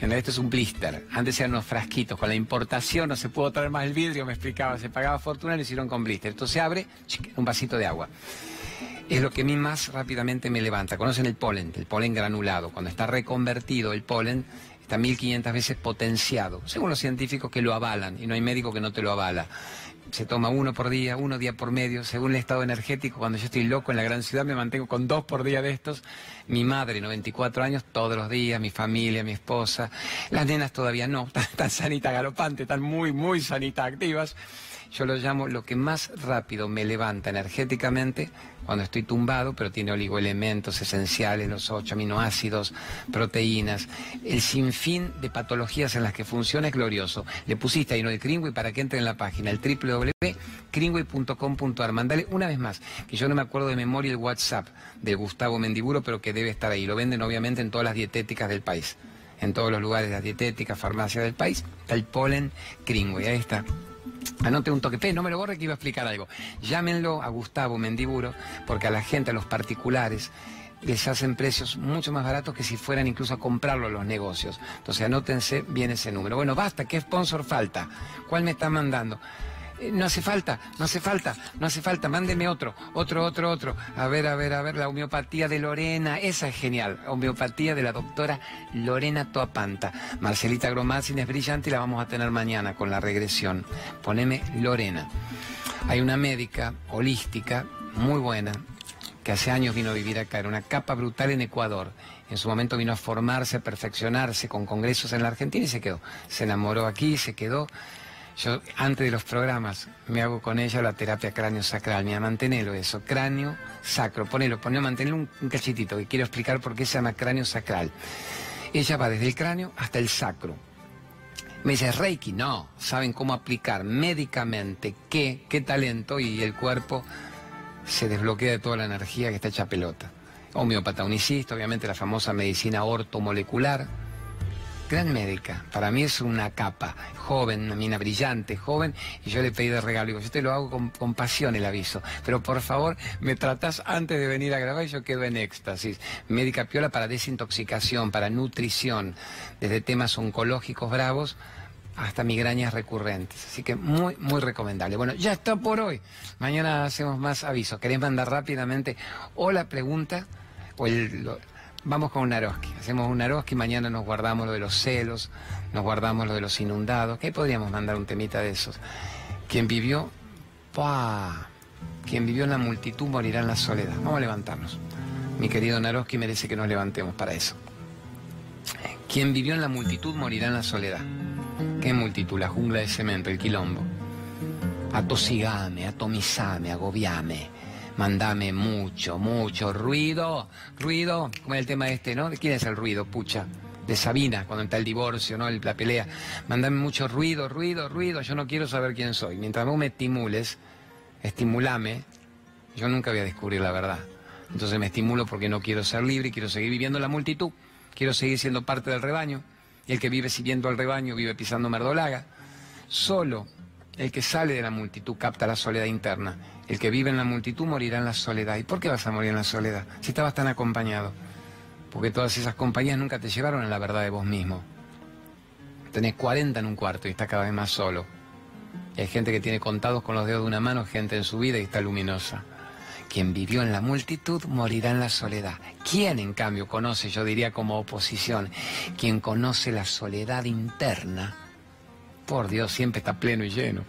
Esto es un blister. Antes eran unos frasquitos. Con la importación no se pudo traer más el vidrio, me explicaba. Se pagaba fortuna y lo hicieron con blister. Esto se abre, un vasito de agua es lo que a mí más rápidamente me levanta. Conocen el polen, el polen granulado. Cuando está reconvertido el polen, está 1500 veces potenciado, según los científicos que lo avalan, y no hay médico que no te lo avala. Se toma uno por día, uno día por medio, según el estado energético. Cuando yo estoy loco en la gran ciudad, me mantengo con dos por día de estos. Mi madre, 94 años, todos los días, mi familia, mi esposa. Las nenas todavía no, están, tan sanitas galopantes, están muy, muy sanitas activas. Yo lo llamo lo que más rápido me levanta energéticamente cuando estoy tumbado, pero tiene oligoelementos esenciales, los ocho aminoácidos, proteínas, el sinfín de patologías en las que funciona es glorioso. Le pusiste ahí no el Greenway para que entre en la página, el www.greenway.com.ar. Mandale una vez más, que yo no me acuerdo de memoria el WhatsApp de Gustavo Mendiburo, pero que debe estar ahí. Lo venden obviamente en todas las dietéticas del país. En todos los lugares de las dietéticas, farmacias del país, el polen Greenway. Ahí está. Anote un toque. No me lo borre que iba a explicar algo. Llámenlo a Gustavo Mendiburo, porque a la gente, a los particulares, les hacen precios mucho más baratos que si fueran incluso a comprarlo los negocios. Entonces anótense bien ese número. Bueno, basta, ¿qué sponsor falta? ¿Cuál me está mandando? No hace falta, no hace falta, no hace falta, mándeme otro, otro, otro, otro. A ver, a ver, a ver, la homeopatía de Lorena, esa es genial. Homeopatía de la doctora Lorena Toapanta. Marcelita Gromazin es brillante y la vamos a tener mañana con la regresión. Poneme Lorena. Hay una médica holística muy buena que hace años vino a vivir acá, era una capa brutal en Ecuador. En su momento vino a formarse, a perfeccionarse con congresos en la Argentina y se quedó. Se enamoró aquí, se quedó. Yo antes de los programas me hago con ella la terapia cráneo sacral, mira, mantenelo eso, cráneo sacro, ponelo, ponelo, mantenerlo un, un, cachitito, que quiero explicar por qué se llama cráneo sacral. Ella va desde el cráneo hasta el sacro. Me dice, Reiki, no, saben cómo aplicar médicamente qué, qué talento y el cuerpo se desbloquea de toda la energía que está hecha pelota. Homeopata unicista, obviamente la famosa medicina ortomolecular, gran médica. Para mí es una capa, joven, una mina brillante, joven, y yo le pedí de regalo. Digo, yo te lo hago con, pasión el aviso, pero por favor me tratás antes de venir a grabar y yo quedo en éxtasis. Médica piola para desintoxicación, para nutrición, desde temas oncológicos bravos hasta migrañas recurrentes. Así que muy, muy recomendable. Bueno, ya está por hoy. Mañana hacemos más avisos. ¿Querés mandar rápidamente o la pregunta o el, Vamos con un Naroski. Hacemos un Naroski, mañana nos guardamos lo de los celos, nos guardamos lo de los inundados. ¿Qué podríamos mandar un temita de esos? Quien vivió, ¡pah! Quien vivió en la multitud morirá en la soledad. Vamos a levantarnos. Mi querido Naroski merece que nos levantemos para eso. Quien vivió en la multitud morirá en la soledad. ¿Qué multitud? La jungla de cemento, el quilombo. atosigame, atomizame, agobiame. Mandame mucho, mucho ruido, ruido, como el tema este, ¿no? ¿De quién es el ruido, pucha? De Sabina, cuando está el divorcio, ¿no? La pelea. Mandame mucho ruido, ruido, ruido, yo no quiero saber quién soy. Mientras vos me estimules, estimulame, yo nunca voy a descubrir la verdad. Entonces me estimulo porque no quiero ser libre y quiero seguir viviendo en la multitud, quiero seguir siendo parte del rebaño. Y el que vive siguiendo al rebaño vive pisando merdolaga. Solo el que sale de la multitud capta la soledad interna. El que vive en la multitud morirá en la soledad. ¿Y por qué vas a morir en la soledad? Si estabas tan acompañado. Porque todas esas compañías nunca te llevaron a la verdad de vos mismo. Tenés 40 en un cuarto y estás cada vez más solo. hay gente que tiene contados con los dedos de una mano gente en su vida y está luminosa. Quien vivió en la multitud morirá en la soledad. ¿Quién, en cambio, conoce, yo diría como oposición, quien conoce la soledad interna? Por Dios, siempre está pleno y lleno.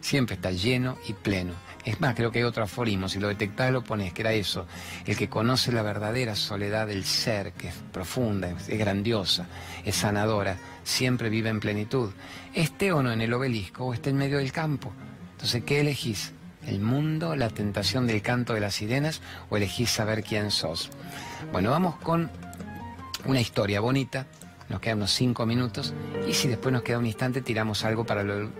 Siempre está lleno y pleno. Es más, creo que hay otro aforismo, si lo detectás lo pones, que era eso. El que conoce la verdadera soledad del ser, que es profunda, es grandiosa, es sanadora, siempre vive en plenitud. Esté o no en el obelisco o esté en medio del campo. Entonces, ¿qué elegís? el mundo, la tentación del canto de las sirenas o elegís saber quién sos. Bueno, vamos con una historia bonita. Nos quedan unos cinco minutos y si después nos queda un instante tiramos algo para lo,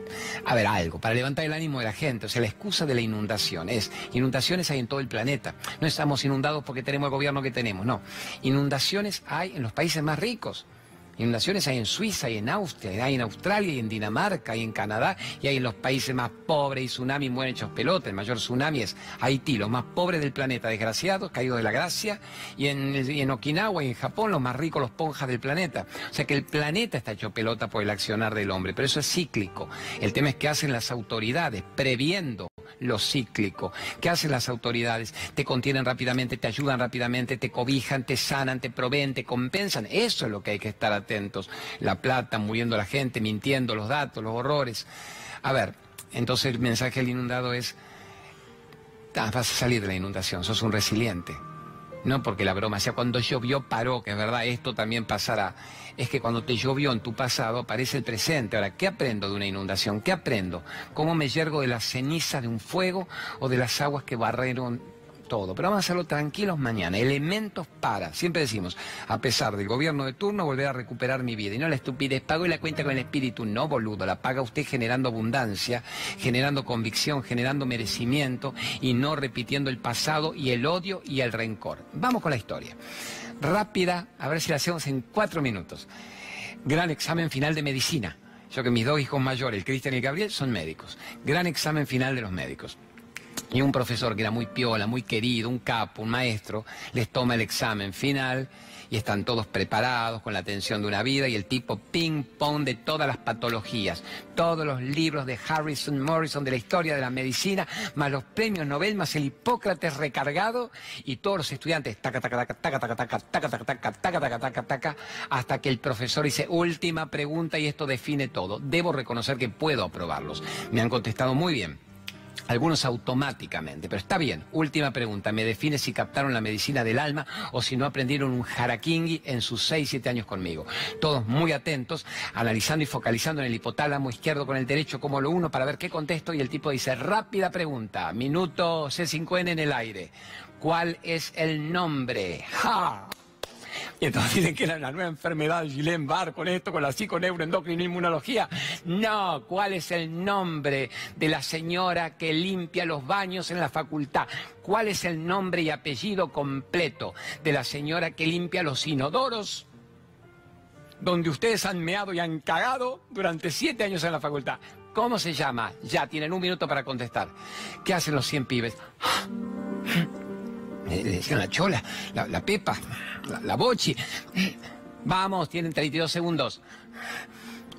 a ver algo para levantar el ánimo de la gente. O sea, la excusa de la inundación es inundaciones hay en todo el planeta. No estamos inundados porque tenemos el gobierno que tenemos, no. Inundaciones hay en los países más ricos. Inundaciones hay en Suiza, hay en Austria, hay en Australia, hay en Dinamarca, hay en Canadá y hay en los países más pobres y tsunamis mueren hechos pelota. El mayor tsunami es Haití, los más pobres del planeta, desgraciados, caídos de la gracia. Y en, Okinawa y en Japón, los más ricos, los ponjas del planeta. O sea que el planeta está hecho pelota por el accionar del hombre, pero eso es cíclico. El tema es que hacen las autoridades, previendo lo cíclico. ¿Qué hacen las autoridades? Te contienen rápidamente, te ayudan rápidamente, te cobijan, te sanan, te proveen, te compensan. Eso es lo que hay que estar atentos. La plata, muriendo la gente, mintiendo los datos, los horrores. A ver, entonces el mensaje del inundado es, ah, vas a salir de la inundación, sos un resiliente. No porque la broma sea cuando llovió paró, que es verdad, esto también pasará. Es que cuando te llovió en tu pasado aparece el presente. Ahora, ¿qué aprendo de una inundación? ¿Qué aprendo? ¿Cómo me yergo de la ceniza de un fuego o de las aguas que barreron todo, pero vamos a hacerlo tranquilos mañana. Elementos para, siempre decimos, a pesar del gobierno de turno, volver a recuperar mi vida. Y no la estupidez, pago y la cuenta con el espíritu. No, boludo, la paga usted generando abundancia, generando convicción, generando merecimiento y no repitiendo el pasado y el odio y el rencor. Vamos con la historia. Rápida, a ver si la hacemos en cuatro minutos. Gran examen final de medicina. Yo que mis dos hijos mayores, el Cristian y el Gabriel, son médicos. Gran examen final de los médicos y un profesor que era muy piola, muy querido, un capo, un maestro, les toma el examen final y están todos preparados con la atención de una vida y el tipo ping-pong de todas las patologías, todos los libros de Harrison Morrison de la historia de la medicina, más los premios Nobel, más el Hipócrates recargado y todos los estudiantes taca taca taca taca taca taca taca taca taca taca taca taca hasta que el profesor dice última pregunta y esto define todo. Debo reconocer que puedo aprobarlos. Me han contestado muy bien algunos automáticamente, pero está bien. Última pregunta, me define si captaron la medicina del alma o si no aprendieron un harakingui en sus 6, 7 años conmigo. Todos muy atentos, analizando y focalizando en el hipotálamo izquierdo con el derecho como lo uno para ver qué contesto y el tipo dice, rápida pregunta, minuto C5N en el aire. ¿Cuál es el nombre? ¡Ja! Y entonces dicen que era la nueva enfermedad de Gilén Barr con esto, con la psiconeuroendocrina inmunología. No, ¿cuál es el nombre de la señora que limpia los baños en la facultad? ¿Cuál es el nombre y apellido completo de la señora que limpia los inodoros? Donde ustedes han meado y han cagado durante siete años en la facultad. ¿Cómo se llama? Ya, tienen un minuto para contestar. ¿Qué hacen los 100 pibes? Le decían la chola, la, pepa, la, bochi. Vamos, tienen 32 segundos.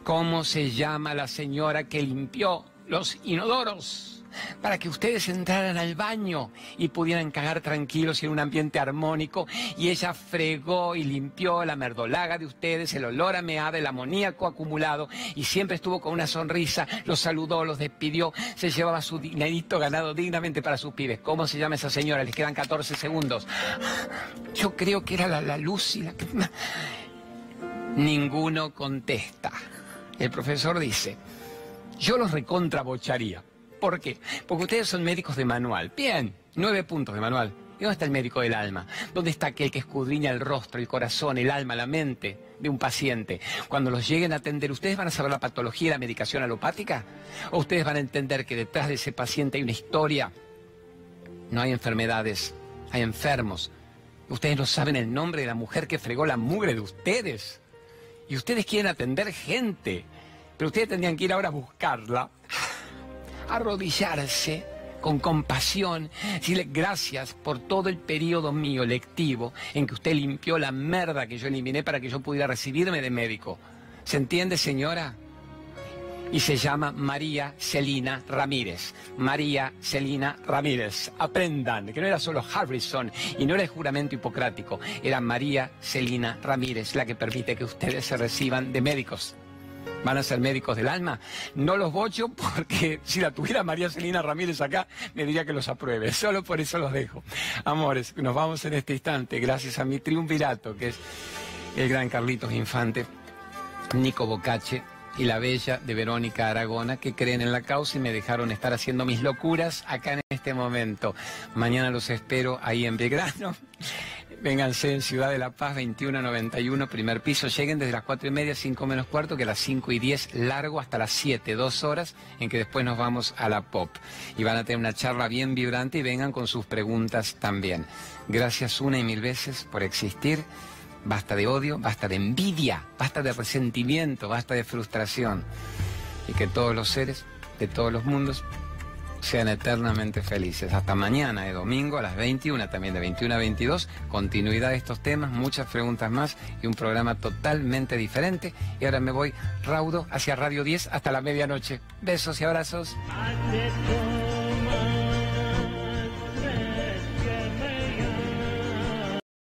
¿Cómo se llama la señora que limpió los inodoros? Para que ustedes entraran al baño y pudieran cagar tranquilos en un ambiente armónico. Y ella fregó y limpió la merdolaga de ustedes, el olor a meada, el amoníaco acumulado, y siempre estuvo con una sonrisa, los saludó, los despidió, se llevaba su dinerito ganado dignamente para sus pibes. ¿Cómo se llama esa señora? Les quedan 14 segundos. Yo creo que era la, luz y la... Ninguno contesta. El profesor dice, yo los recontrabocharía ¿Por qué? Porque ustedes son médicos de manual. Bien, nueve puntos de manual. ¿Y dónde está el médico del alma? ¿Dónde está aquel que escudriña el rostro, el corazón, el alma, la mente de un paciente? Cuando los lleguen a atender, ¿ustedes van a saber la patología y la medicación alopática? ¿O ustedes van a entender que detrás de ese paciente hay una historia? No hay enfermedades, hay enfermos. Ustedes no saben el nombre de la mujer que fregó la mugre de ustedes. Y ustedes quieren atender gente. Pero ustedes tendrían que ir ahora a buscarla, arrodillarse con compasión, decirle gracias por todo el periodo mío lectivo en que usted limpió la merda que yo eliminé para que yo pudiera recibirme de médico. ¿Se entiende, señora? Y se llama María Celina Ramírez. María Celina Ramírez. Aprendan que no era solo Harrison y no era el juramento hipocrático, era María Celina Ramírez la que permite que ustedes se reciban de médicos van a ser médicos del alma. No los bocho porque si la tuviera María Celina Ramírez acá, me diría que los apruebe. Solo por eso los dejo. Amores, nos vamos en este instante, gracias a mi triunvirato, que es el gran Carlitos Infante, Nico Bocache y la bella de Verónica Aragona, que creen en la causa y me dejaron estar haciendo mis locuras acá en este momento. Mañana los espero ahí en Belgrano. Vénganse en Ciudad de la Paz, 2191, primer piso. Lleguen desde las 4 y media, 5 menos cuarto, que a las 5 y 10 largo hasta las 7, dos horas, en que después nos vamos a la pop. Y van a tener una charla bien vibrante y vengan con sus preguntas también. Gracias una y mil veces por existir. Basta de odio, basta de envidia, basta de resentimiento, basta de frustración. Y que todos los seres de todos los mundos sean eternamente felices. Hasta mañana, de domingo, a las 21, también de 21 a 22, continuidad de estos temas, muchas preguntas más y un programa totalmente diferente. Y ahora me voy raudo hacia Radio 10 hasta la medianoche. Besos y abrazos.